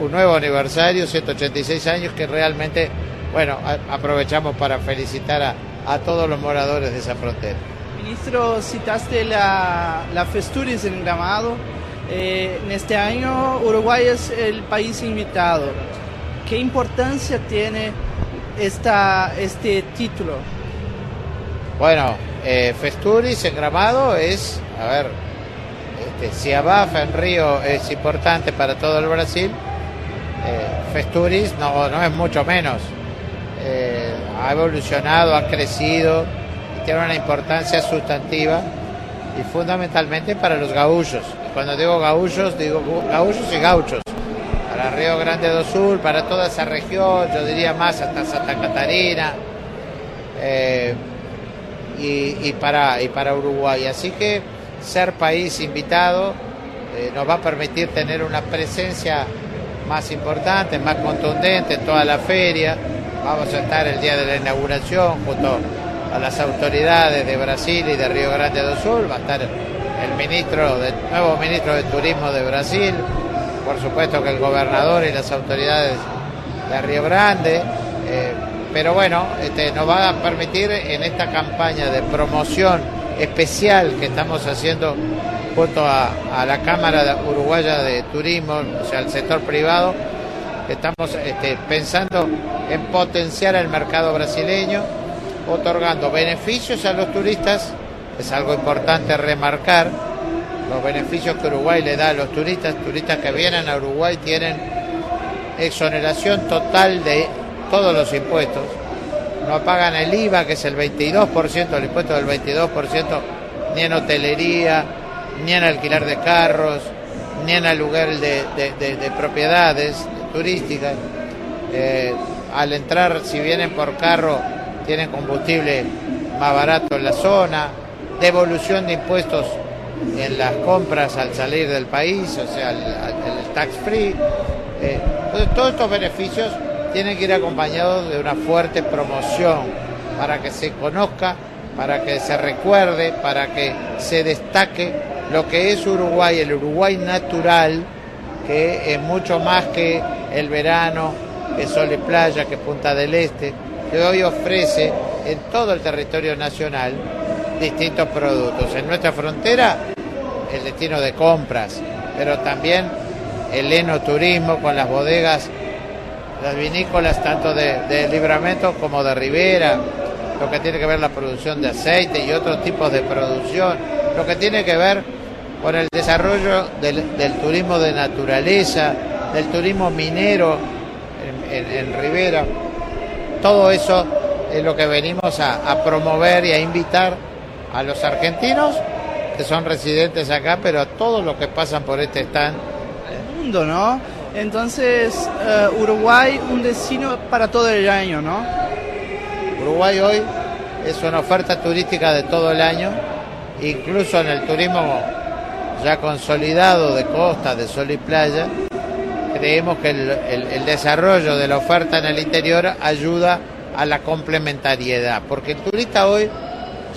un, nuevo aniversario, 186 años, que realmente, bueno, a, aprovechamos para felicitar a, a, todos los moradores de esa frontera. Ministro, citaste la, la Festuris en Gramado. Eh, en este año Uruguay es el país invitado. ¿Qué importancia tiene esta, este título? Bueno, eh, Festuris en Gramado es, a ver, este, si Abafa en Río es importante para todo el Brasil, eh, Festuris no, no es mucho menos. Eh, ha evolucionado, ha crecido, tiene una importancia sustantiva y fundamentalmente para los gaullos. Cuando digo gaullos, digo gaullos y gauchos. Para Río Grande do Sul, para toda esa región, yo diría más hasta Santa Catarina. Eh, y, y, para, y para Uruguay. Así que ser país invitado eh, nos va a permitir tener una presencia más importante, más contundente en toda la feria. Vamos a estar el día de la inauguración junto a las autoridades de Brasil y de Río Grande do Sul. Va a estar el ministro, de, nuevo ministro de Turismo de Brasil. Por supuesto que el gobernador y las autoridades de Río Grande. Eh, pero bueno, este, nos va a permitir en esta campaña de promoción especial que estamos haciendo junto a, la Cámara Uruguaya de Turismo, o sea, el sector privado, estamos este, pensando en potenciar el mercado brasileño, otorgando beneficios a los turistas, es algo importante remarcar, los beneficios que Uruguay le da a los turistas, turistas que vienen a Uruguay tienen exoneración total de todos los impuestos, no pagan el IVA, que es el 22%, el impuesto del 22%, ni en hotelería, ni en alquiler de carros, ni en lugar de, de, de, de propiedades turísticas. Eh, al entrar, si vienen por carro, tienen combustible más barato en la zona, devolución de impuestos en las compras al salir del país, o sea, el, tax free. Eh, todos estos beneficios tienen que ir acompañados de una fuerte promoción para que se conozca, para que se recuerde, para que se destaque lo que es Uruguay, el Uruguay natural, que es mucho más que el verano, que sol y playa, que Punta del Este, que hoy ofrece en todo el territorio nacional distintos productos. En nuestra frontera, el destino de compras, pero también el enoturismo con las bodegas las vinícolas tanto de, de, Libramento como de Rivera, lo que tiene que ver la producción de aceite y otros tipos de producción, lo que tiene que ver con el desarrollo del, del turismo de naturaleza, del turismo minero en, en, Rivera. Todo eso es lo que venimos a, a promover y a invitar a los argentinos que son residentes acá, pero a todos los que pasan por este stand. El mundo, ¿no? Entonces, uh, Uruguay, un destino para todo el año, ¿no? Uruguay hoy es una oferta turística de todo el año, incluso en el turismo ya consolidado de costa, de sol y playa. Creemos que el, el, desarrollo de la oferta en el interior ayuda a la complementariedad, porque el turista hoy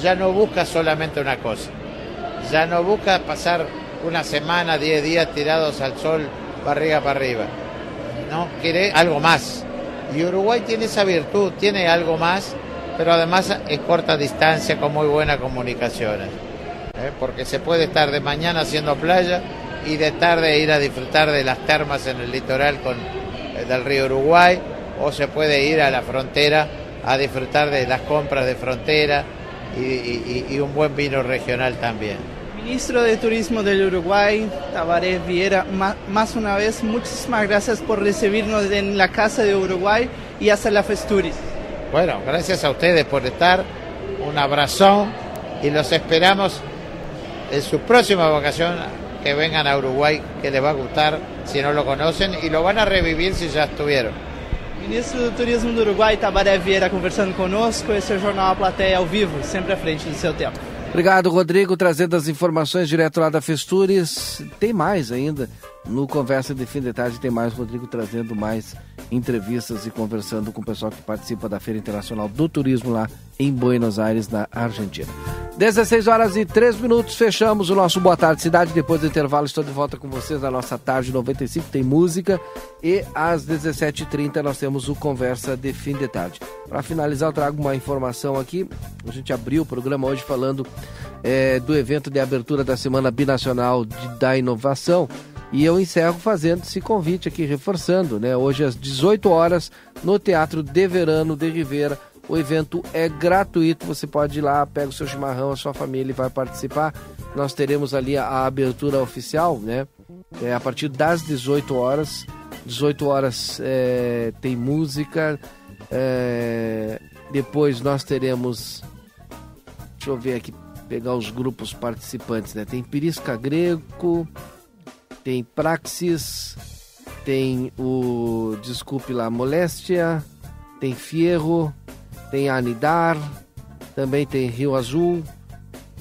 ya no busca solamente una cosa, ya no busca pasar una semana, 10 días tirados al sol barriga para arriba. No, quiere algo más. Y Uruguay tiene esa virtud, tiene algo más, pero además en corta distancia con muy buenas comunicaciones. ¿eh? Porque se puede estar de mañana haciendo playa y de tarde ir a disfrutar de las termas en el litoral con, eh, del río Uruguay, o se puede ir a la frontera a disfrutar de las compras de frontera y un buen vino regional también. Ministro de Turismo del Uruguay, Tabaré Vieira, ma- más una vez, muchísimas gracias por recibirnos en la Casa de Uruguay y hasta la Festuris. Bueno, gracias a ustedes por estar, un abrazón y los esperamos en su próxima vacación que vengan a Uruguay, que les va a gustar si no lo conocen y lo van a revivir si ya estuvieron. Ministro do Turismo do Uruguai, Tabaré Vieira, conversando conosco. Esse é o Jornal A Plateia ao vivo, sempre à frente do seu tempo. Obrigado, Rodrigo, trazendo as informações direto lá da Festures. Tem mais ainda. No Conversa de Fim de Tarde tem mais Rodrigo trazendo mais entrevistas e conversando com o pessoal que participa da Feira Internacional do Turismo lá em Buenos Aires, na Argentina. 16 horas e 3 minutos, fechamos o nosso Boa Tarde Cidade. Depois do intervalo, estou de volta com vocês na nossa tarde 95. Tem música e às 17h30 nós temos o Conversa de Fim de Tarde. Para finalizar, eu trago uma informação aqui. A gente abriu o programa hoje falando eh, do evento de abertura da Semana Binacional de- da Inovação. E eu encerro fazendo esse convite aqui, reforçando, né? Hoje às 18 horas, no Teatro de Verano de Rivera. O evento é gratuito, você pode ir lá, pega o seu chimarrão, a sua família e vai participar. Nós teremos ali a, abertura oficial, né? É, a partir das 18 horas. 18 horas é, tem música. é, depois nós teremos. Deixa eu ver aqui, pegar os grupos participantes, né? Tem Pirisca Greco, tem Praxis, tem o Desculpe lá Moléstia, tem Fierro, tem Anidar, também tem Rio Azul.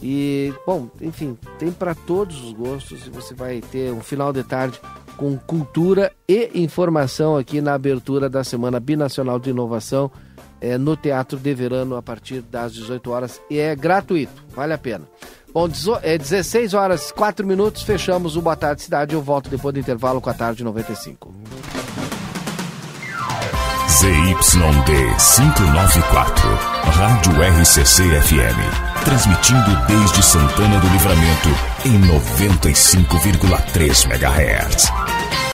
E, bom, enfim, tem para todos os gostos e você vai ter um final de tarde com cultura e informação aqui na abertura da Semana Binacional de Inovação é, no Teatro de Verano a partir das 18 horas e é gratuito, vale a pena. Bom, dezo- é 16 horas 4 minutos, fechamos o Boa Tarde Cidade. Eu volto depois do intervalo com a tarde 95. ZYD 594, Rádio RCC FM, transmitindo desde Santana do Livramento em 95,3 MHz.